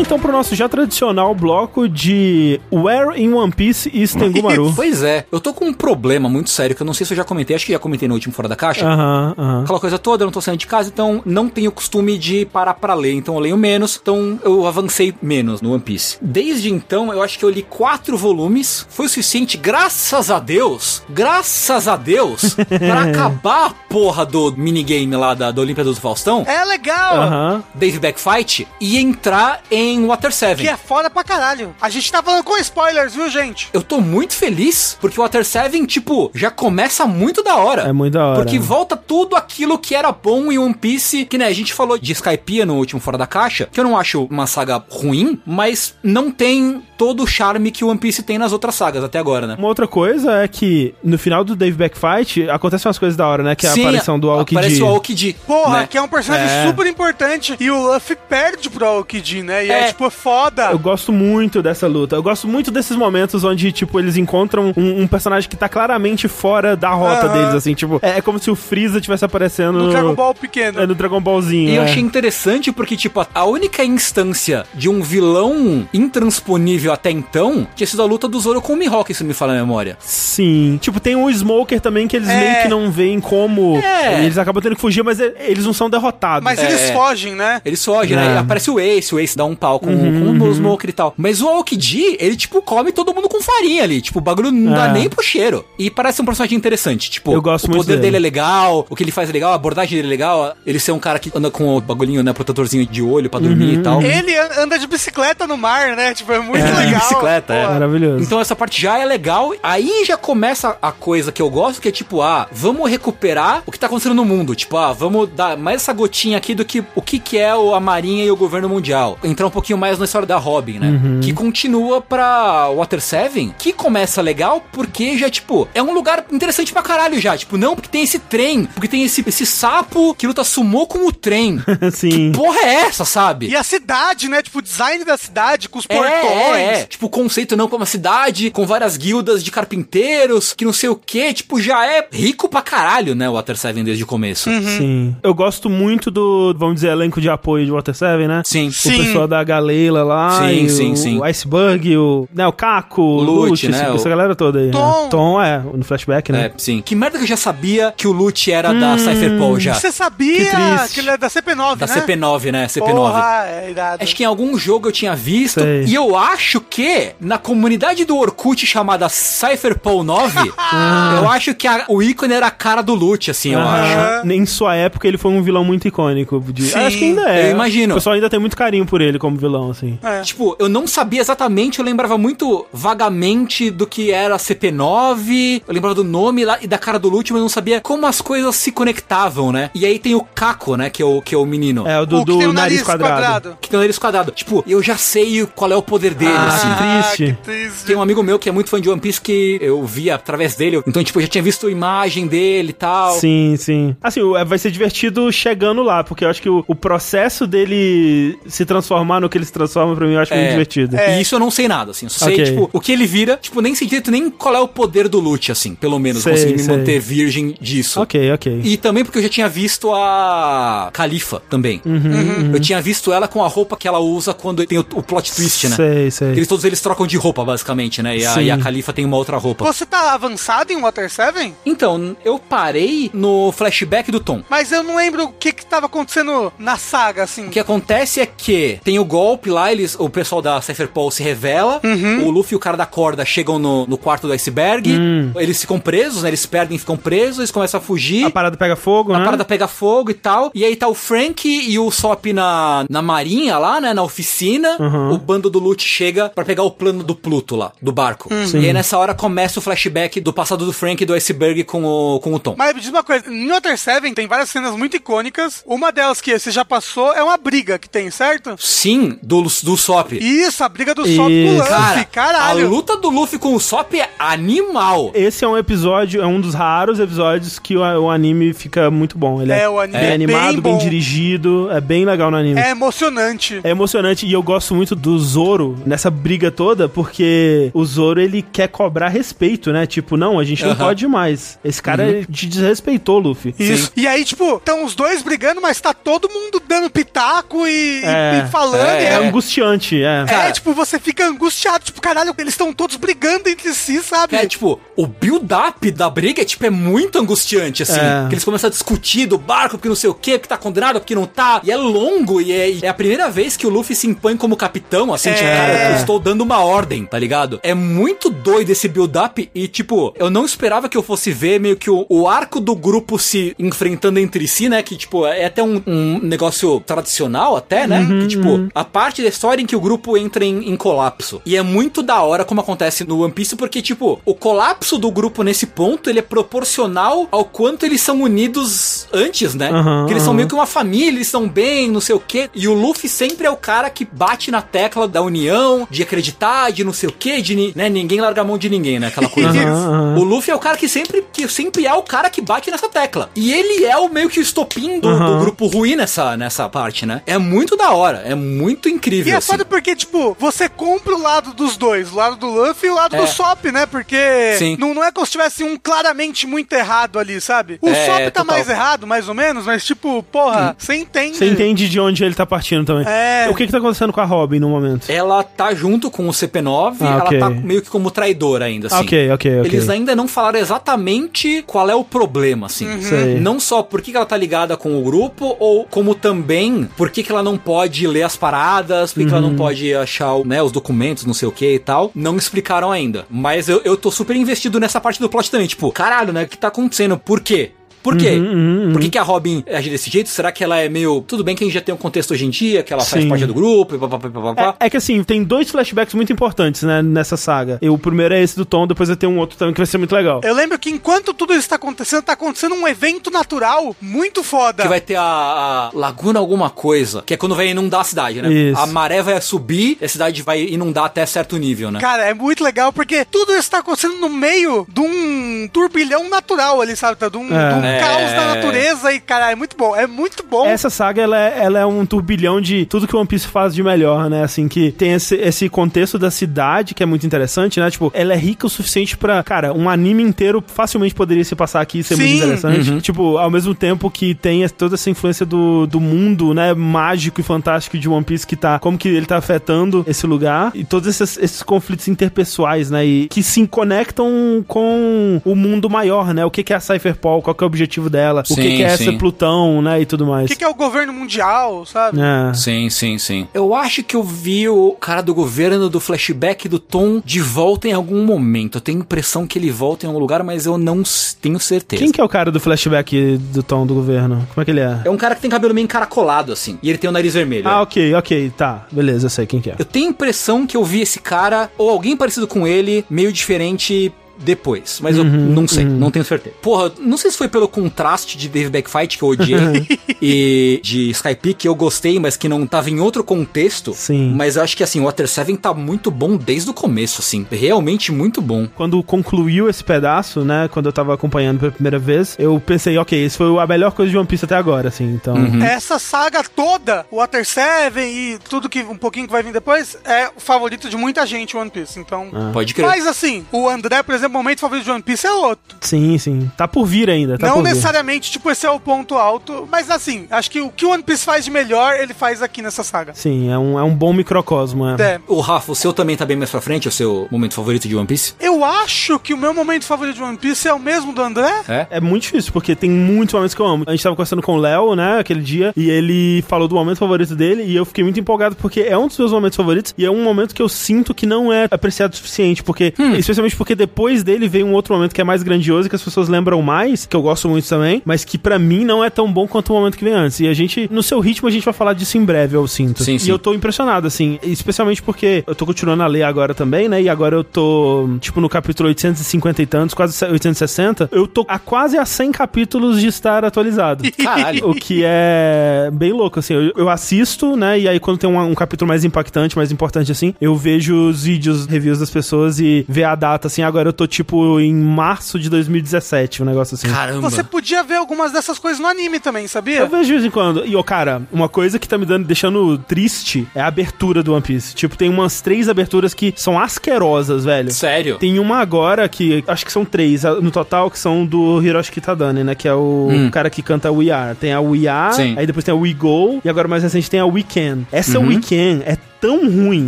Então pro nosso já tradicional bloco de Where in One Piece is Tengumaru. Pois é, eu tô com um problema muito sério que eu não sei se eu já comentei, acho que já comentei no último Fora da Caixa. Aham, aham. Aquela coisa toda, eu não tô saindo de casa, então não tenho costume de parar pra ler. Então eu leio menos, então eu avancei menos no One Piece. Desde então, eu acho que eu li quatro volumes. Foi o suficiente, graças a Deus, graças a Deus, pra acabar a porra do minigame lá da, da Olimpíada do Faustão. É legal. Aham. Dave Back Fight e entrar em Water 7. Que é foda pra caralho. A gente tá falando com spoilers, viu, gente? Eu tô muito feliz porque o Water 7, tipo, já começa muito da hora. É muito da hora. Porque volta tudo aquilo que era bom em One Piece, que né, a gente falou de Skypiea no último Fora da Caixa, que eu não acho uma saga ruim, mas não tem todo o charme que o One Piece tem nas outras sagas até agora, né? Uma outra coisa é que no final do Dave Back Fight acontecem umas coisas da hora, né? Que é a Sim, aparição do Aokiji. Aparece o Aokiji. Porra, né? que é um personagem É. super importante. E o Luffy perde pro Aokiji, né? E é, É. tipo, foda. Eu gosto muito dessa luta. Eu gosto muito desses momentos onde, tipo, eles encontram um, um personagem que tá claramente fora da rota deles, assim, tipo, é, é como se o Freeza tivesse aparecendo No Dragon Ball pequeno. É, no Dragon Ballzinho. E eu é. achei interessante porque, tipo, a- a única instância de um vilão intransponível até então tinha sido a luta do Zoro com o Mihawk, se não me falha a memória. Sim. Tipo, tem o Smoker também que eles É. meio que não veem como. É. Eles acabam tendo que fugir, mas eles não são derrotados. Mas É. eles fogem, né? Ele foge, É. né? E aparece o Ace, o Ace dá um pau com, Uhum, com o Smoker e tal. Mas o Aokiji, ele, tipo, come todo mundo com farinha ali. Tipo, o bagulho não dá É. nem pro cheiro. E parece um personagem interessante. Tipo, Eu gosto o muito poder dele. dele. é legal, o que ele faz é legal, a abordagem dele é legal. Ele ser um cara que anda com o bagulhinho, né? Protetorzinho de olho pra dormir Uhum. e tal. Ele an- anda de bicicleta no mar, né? Tipo, é muito É, legal. bicicleta, é. Pô, Maravilhoso. Então essa parte já é legal. Aí já começa a coisa que eu gosto, que é tipo, ah, vamos recuperar o que tá acontecendo no mundo. Tipo, ah, vamos dar mais essa gotinha aqui do que o que, que é o- a Marinha e o governo mundial. Entrar um pouquinho mais na história da Robin, né? Que continua pra Water 7, que começa legal porque já, tipo, é um lugar interessante pra caralho já. Tipo, não porque tem esse trem, porque tem esse, esse sapo que luta sumô com o trem. Sim. Porra é essa, sabe? E a cidade, né? Tipo, o design da cidade, com os É, portões. É, é. Tipo, o conceito não como uma cidade, com várias guildas de carpinteiros, que não sei o que, tipo, já é rico pra caralho, né, o Water 7 desde o começo. Sim. Eu gosto muito do, vamos dizer, elenco de apoio de Water 7, né? Sim. O Sim. pessoal da a Leila lá. Sim, e sim, o, sim. O Iceberg, o, né, o Caco, o Lute, Lute, né, essa, o- essa galera toda aí. Tom. né? Tom, é, no flashback, né? É, sim. Que merda que eu já sabia que o Lute era da Cypherpole já. Você Que sabia triste. que ele é da CP9, Da né? CP9, né? CP9. Porra, é irado. Acho que em algum jogo eu tinha visto. Sei. E eu acho que na comunidade do Orkut chamada Cypherpole 9, eu acho que a- o ícone era a cara do Lute, assim, eu Aham. acho. Em sua época, ele foi um vilão muito icônico. De... Sim, acho que ainda é. eu imagino. O pessoal ainda tem muito carinho por ele como vilão, assim. É. Tipo, eu não sabia exatamente, eu lembrava muito vagamente do que era CP9, eu lembrava do nome lá e da cara do Lute, mas eu não sabia como as coisas se conectavam, né? E aí tem o Caco, né, que é o, que é o menino. É, o do, o que do o nariz, quadrado. Que tem o nariz quadrado. Tipo, eu já sei qual é o poder dele, Ah, assim. triste. que triste. Tem um amigo meu que é muito fã de One Piece que eu via através dele. Então, tipo, eu já tinha visto a imagem dele e tal. Sim, sim. Assim, é, vai ser divertido chegando lá, porque eu acho que o, o processo dele se transformar no que ele se transforma, pra mim, eu acho muito divertido. E isso eu não sei nada, assim. Eu só sei, Ok. tipo, o que ele vira. Tipo, nem sei direito nem qual é o poder do Lute, assim. Pelo menos, Sei, consegui me sei. manter virgem disso. Ok, ok. E também porque eu já tinha visto a Califa também. Uhum, Eu tinha visto ela com a roupa que ela usa quando tem o, o plot twist, né? Sei, sei. Eles, todos eles trocam de roupa, basicamente, né? E a, e a Califa tem uma outra roupa. Você tá avançado em Water 7? Então, eu parei no flashback do Tom. Mas eu não lembro o que que tava acontecendo na saga, assim. O que acontece é que tem o golpe lá, eles, o pessoal da Cypherpole se revela, o Luffy e o cara da corda chegam no, no quarto do iceberg, eles ficam presos, né? Eles perdem, ficam presos, eles começam a fugir. A parada pega fogo, A né? parada pega fogo e tal. E aí tá o Frank e o Sop na, na marinha lá, né? Na oficina. Uhum. O bando do Lute chega pra pegar o plano do Pluto lá, do barco. E aí nessa hora começa o flashback do passado do Frank e do iceberg com o, com o Tom. Mas me diz uma coisa, em Water 7 tem várias cenas muito icônicas. Uma delas que você já passou é uma briga que tem, certo? Sim, do, do Sop. Isso, a briga do Sop com o Isso. Luffy, Cara, caralho. a luta do Luffy com o Sop é animal. Esse é um episódio, é um dos raros episódios que o, o anime fica muito bom. Ele é, É, o anime bem é animado, bem bem, dirigido, é bem legal no anime. É emocionante. É emocionante e eu gosto muito do Zoro nessa briga toda, porque o Zoro ele quer cobrar respeito, né? Tipo, não, a gente não Aham. pode mais. Esse cara Uhum. ele te desrespeitou, Luffy. Isso. E aí, tipo, estão os dois brigando, mas tá todo mundo dando pitaco e, É, e falando. é, É, é, angustiante, é. é, Cara- tipo, você fica angustiado. Tipo, caralho, eles estão todos brigando entre si, sabe? É, tipo, o build-up da briga é, tipo, é muito angustiante, assim. É. Que eles começam a discutir do barco, porque não sei o quê, porque tá condenado, porque não tá. E é longo, e é, e é a primeira vez que o Luffy se impõe como capitão, assim, tipo, É. cara, eu estou dando uma ordem, tá ligado? É muito doido esse build-up e, tipo, eu não esperava que eu fosse ver meio que o, o arco do grupo se enfrentando entre si, né? Que, tipo, é até um, um negócio tradicional, até, né? que, tipo, a parte da história em que o grupo entra em, em colapso. E é muito da hora como acontece no One Piece, porque, tipo, o colapso do grupo nesse ponto, ele é proporcional ao quanto eles são unidos antes, né? Aham, que eles são meio que uma família, eles estão bem, não sei o quê. E o Luffy sempre é o cara que bate na tecla da união, de acreditar, de não sei o quê, de né, ninguém larga a mão de ninguém, né? Aquela coisa. Aham. O Luffy é o cara que sempre, que sempre é o cara que bate nessa tecla. E ele é o meio que o estopim do, Aham. do grupo ruim nessa, nessa parte, né? É muito da hora, é muito incrível. E é assim. foda porque, tipo, você compra o lado dos dois, o lado do Luffy e o lado É. do Sop, né? Porque Sim. não, não é como se tivesse um claramente muito errado ali, sabe? O É, Sop tá total. mais errado, mais ou menos, mas, tipo, porra, você entende. Você entende de onde ele tá partindo também. É. O que que tá acontecendo com a Robin no momento? Ela tá junto com o CP9, Ah, ela ok. tá meio que como traidora ainda, assim. Ok, ok, ok. Eles ainda não falaram exatamente qual é o problema, assim. Uhum. Sei. Não só por que que ela tá ligada com o grupo, ou como também por que que ela não pode ler as paradas, por que, que ela não Uhum. pode achar né, os documentos, não sei o que e tal. Não explicaram ainda. Mas eu, eu tô super investido nessa parte do plot também. Tipo, caralho, né? O que tá acontecendo? Por quê? Por quê? Uhum, Por que, que a Robin age desse jeito? Será que ela é meio. Tudo bem que a gente já tem um contexto hoje em dia, que ela faz Sim. parte do grupo e papapá, papapá. É, é que assim, tem dois flashbacks muito importantes, né, nessa saga. E o primeiro é esse do Tom, depois vai ter um outro também que vai ser muito legal. Eu lembro que enquanto tudo isso tá acontecendo, tá acontecendo um evento natural muito foda. Que vai ter a, a Laguna alguma coisa, que é quando vai inundar a cidade, né? Isso. A maré vai subir e a cidade vai inundar até certo nível, né? Cara, é muito legal porque tudo isso tá acontecendo no meio de um turbilhão natural ali, sabe? Tá? De, um, É. de É. caos da natureza e, cara, é muito bom. É muito bom. Essa saga, ela é, ela é um turbilhão de tudo que o One Piece faz de melhor, né? Assim, que tem esse, esse contexto da cidade, que é muito interessante, né? Tipo, ela é rica o suficiente pra, cara, um anime inteiro facilmente poderia se passar aqui e ser muito Sim. interessante. Tipo, ao mesmo tempo que tem toda essa influência do, do mundo, né? Mágico e fantástico de One Piece que tá, como que ele tá afetando esse lugar e todos esses, esses conflitos interpessoais, né? E que se conectam com o mundo maior, né? O que que é a Cypherpol, qual que é o objetivo dela, o que Sim, que é sim. essa Plutão, né? E tudo O mais. que, que é o governo mundial, sabe? É. Sim, sim, sim. Eu acho que eu vi o cara do governo do flashback do Tom de volta em algum momento. Eu tenho a impressão que ele volta em algum lugar, mas eu não tenho certeza. Quem que é o cara do flashback do tom do governo? Como é que ele é? É um cara que tem cabelo meio encaracolado, assim. E ele tem o nariz vermelho. Ah, é. ok, ok, tá. Beleza, eu sei quem que é. Eu tenho a impressão que eu vi esse cara, ou alguém parecido com ele, meio diferente depois. Mas eu não sei, não tenho certeza. Porra, não sei se foi pelo contraste de Dave Backfight que eu odiei e de Skype que eu gostei, mas que não tava em outro contexto. Sim. Mas eu acho que assim, o Water 7 tá muito bom desde o começo, assim. Realmente muito bom. Quando concluiu esse pedaço, né, quando eu tava acompanhando pela primeira vez, eu pensei, ok, isso foi a melhor coisa de One Piece até agora, assim, então... Essa saga toda, o Water 7 e tudo que um pouquinho que vai vir depois, é o favorito de muita gente, One Piece. Então. Pode crer. Mas assim, o André, por exemplo, o momento favorito de One Piece é outro. Sim, sim. Tá por vir ainda, tá não por vir. necessariamente, tipo, esse é o ponto alto. Mas assim, acho que o que o One Piece faz de melhor, ele faz aqui nessa saga. Sim, é um, é um bom microcosmo, é. É. O Rafa, o seu também tá bem mais pra frente, o seu momento favorito de One Piece? Eu acho que o meu momento favorito de One Piece é o mesmo do André. É? É muito difícil, porque tem muitos momentos que eu amo. A gente tava conversando com o Léo, né, aquele dia, e ele falou do momento favorito dele, e eu fiquei muito empolgado, porque é um dos meus momentos favoritos, e é um momento que eu sinto que não é apreciado o suficiente, porque, especialmente porque depois dele vem um outro momento que é mais grandioso, que as pessoas lembram mais, que eu gosto muito também, mas que pra mim não é tão bom quanto o momento que vem antes. E a gente, no seu ritmo, a gente vai falar disso em breve, eu sinto. Sim, e sim. eu tô impressionado, assim, especialmente porque eu tô continuando a ler agora também, né, e agora eu tô, tipo, no capítulo 850 e tantos, quase 860, eu tô a quase a 100 capítulos de estar atualizado. Caralho. O que é bem louco, assim. Eu, eu assisto, né? E aí, quando tem um, um capítulo mais impactante, mais importante, assim, eu vejo os vídeos, reviews das pessoas e ver a data, assim. Agora eu tô, tipo, em março de 2017, um negócio assim. Caramba. Você podia ver algumas dessas coisas no anime também, sabia? Eu vejo de vez em quando. E, ô, cara, uma coisa que tá me dando, deixando triste é a abertura do One Piece. Tipo, tem umas três aberturas que são asquerosas, velho. Sério? Tem uma agora que acho que são três no total que são do Hiroshi Kitadani, né? Que é o Hum. cara que canta We Are. Tem a We Are, Sim. aí depois tem a We Go e agora mais recente tem a We Can. Essa Uhum. We Can é tão ruim.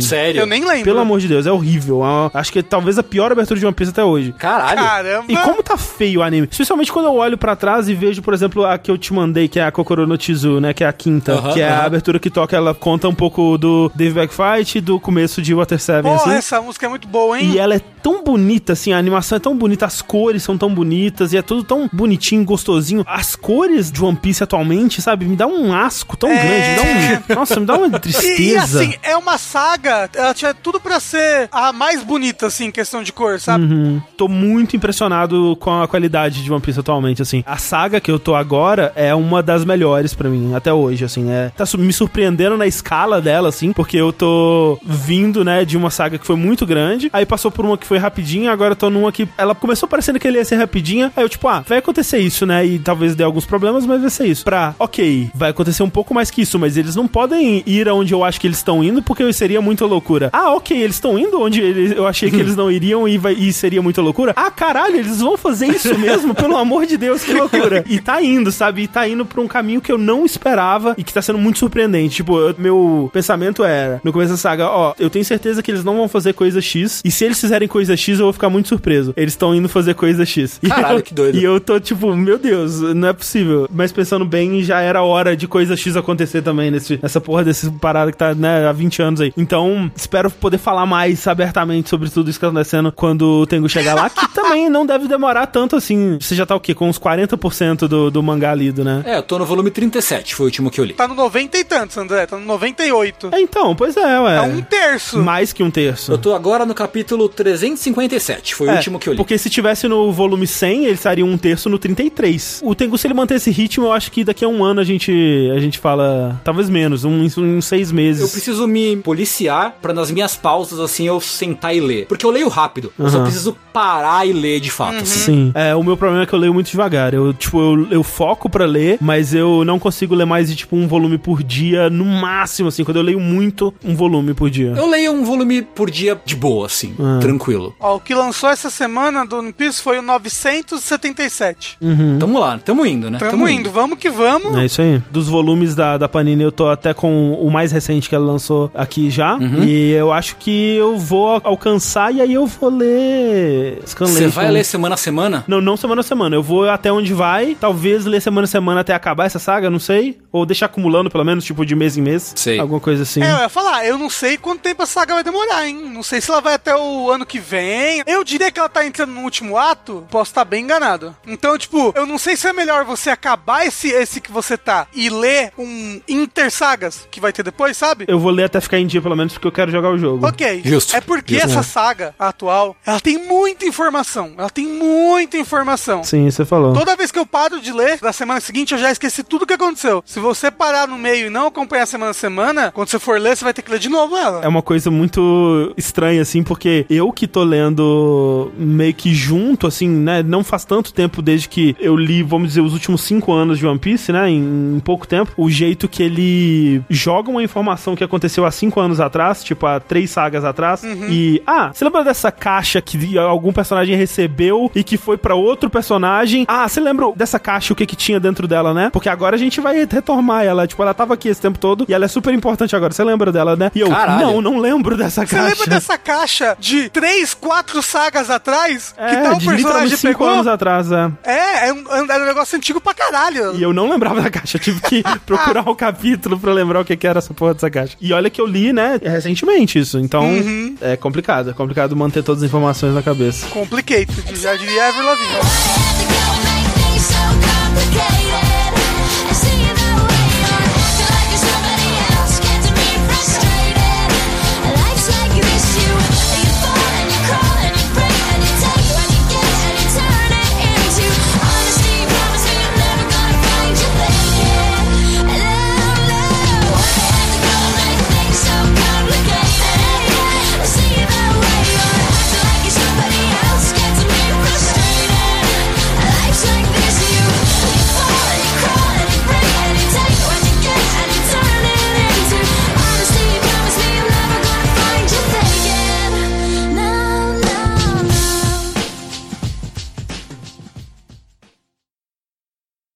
Sério? Eu nem lembro. Pelo amor de Deus, é horrível. É uma- acho que talvez a pior abertura de One Piece até hoje. Caralho. Caramba. E como tá feio o anime? Especialmente quando eu olho pra trás e vejo, por exemplo, a que eu te mandei, que é a Kokoro no Chizu, né? Que é a quinta. Aham, que é a aham. abertura que toca, ela conta um pouco do Dave Backfight e do começo de Water 7, Porra, assim. essa música é muito boa, hein? E ela é tão bonita, assim, a animação é tão bonita, as cores são tão bonitas, e é tudo tão bonitinho, gostosinho. As cores de One Piece atualmente, sabe, me dá um asco tão É. grande, me dá um... Nossa, me dá uma E, e, tristeza. assim, é uma saga, ela tinha tudo pra ser a mais bonita, assim, em questão de cor, sabe? Uhum. Tô muito impressionado com a qualidade de One Piece atualmente, assim. A saga que eu tô agora é uma das melhores pra mim, até hoje, assim. É, tá me surpreendendo na escala dela, assim, porque eu tô vindo, né, de uma saga que foi muito grande, aí passou por uma que foi rapidinha, agora tô numa que ela começou parecendo que ele ia ser rapidinha, aí eu tipo, ah, vai acontecer isso, né, e talvez dê alguns problemas, mas vai ser isso. Pra, ok, vai acontecer um pouco mais que isso, mas eles não podem ir aonde eu acho que eles estão indo, porque seria muita loucura. Ah, ok, eles estão indo onde eu achei que eles não iriam e, vai- e seria muita loucura. Ah, caralho, eles vão fazer isso mesmo? Pelo amor de Deus, que loucura. E tá indo, sabe? E tá indo pra um caminho que eu não esperava e que tá sendo muito surpreendente. Tipo, eu- meu pensamento era, no começo da saga, ó, eu tenho certeza que eles não vão fazer coisa X, e se eles fizerem coisa X, eu vou ficar muito surpreso. Eles estão indo fazer coisa X. E Caralho, eu- que doido. E eu tô tipo, meu Deus, não é possível. Mas pensando bem, já era hora de coisa X acontecer também nesse, nessa porra desse parada que tá, né, há 20 anos aí. Então, espero poder falar mais abertamente sobre tudo isso que tá acontecendo quando o Tengu chegar lá, que também não deve demorar tanto assim. Você já tá o quê? Com uns 40% do, do mangá lido, né? É, eu tô no volume 37, foi o último que eu li. Tá no 90 e tantos, André, tá no 98. É, então, pois é, ué. É um terço. Mais que um terço. Eu tô agora no capítulo 357, foi o É, último que eu li. Porque se tivesse no volume 100, ele estaria um terço no 33. O Tengu, se ele manter esse ritmo, eu acho que daqui a um ano a gente, a gente fala, talvez menos, um- uns seis meses. Eu preciso me policiar pra nas minhas pausas, assim, eu sentar e ler. Porque eu leio rápido. Eu só preciso parar e ler de fato. assim. Sim. É, o meu problema é que eu leio muito devagar. Eu, tipo, eu, eu foco pra ler, mas eu não consigo ler mais de, tipo, um volume por dia, no máximo, assim. Quando eu leio muito, um volume por dia. Eu leio um volume por dia de boa, assim, Ah. tranquilo. Ó, o que lançou essa semana do One Piece foi o 977. Tamo lá, tamo indo, né? Tamo, indo, vamos que vamos. É isso aí. Dos volumes da, da Panini, eu tô até com o mais recente que ela lançou aqui já. Uhum. E eu acho que eu vou al- alcançar e aí eu vou ler Scanlation. Você vai ler semana a semana? Não, não semana a semana. Eu vou até onde vai. Talvez ler semana a semana até acabar essa saga, não sei. Ou deixar acumulando, pelo menos, tipo, de mês em mês. Sei. Alguma coisa assim. É, eu ia falar, eu não sei quanto tempo essa saga vai demorar, hein? Não sei se ela vai até o ano que vem. Eu diria que ela tá entrando no último ato, posso estar bem enganado. Então, tipo, eu não sei se é melhor você acabar esse, esse que você tá e ler um Inter Sagas que vai ter depois, sabe? Eu vou ler até ficar em dia, pelo menos, porque eu quero jogar o jogo. Ok. Justo. É porque Justo. essa saga atual, ela tem muita informação. Ela tem muita informação. Sim, você falou. Toda vez que eu paro de ler, da semana seguinte eu já esqueci tudo que aconteceu. Se você parar no meio e não acompanhar semana a semana, quando você for ler, você vai ter que ler de novo ela. É uma coisa muito estranha, assim, porque eu que tô lendo meio que junto, assim, né? Não faz tanto tempo desde que eu li, vamos dizer, os últimos cinco anos de One Piece, né? Em, pouco tempo. O jeito que ele joga uma informação que aconteceu há cinco anos atrás, tipo, há três sagas atrás. E, ah, você lembra dessa caixa que algum personagem recebeu e que foi pra outro personagem? Ah, você lembra dessa caixa, o que que tinha dentro dela, né? Porque agora a gente vai retomar ela. Tipo, ela tava aqui esse tempo todo e ela é super importante agora. Você lembra dela, né? E eu, Caralho. não, não lembro dessa Você caixa. lembra dessa caixa de três, quatro sagas atrás? É, que tal de personagem cinco pegou? anos atrás, é. É, é um, era um negócio antigo pra caralho. E eu não lembrava da caixa. Eu tive que procurar o capítulo pra lembrar o que, que era essa porra dessa caixa. E olha que eu li, né, recentemente isso. Então, Uhum. é complicado. É complicado manter todas as informações na cabeça. Complicated, já diria Ever Lavigne.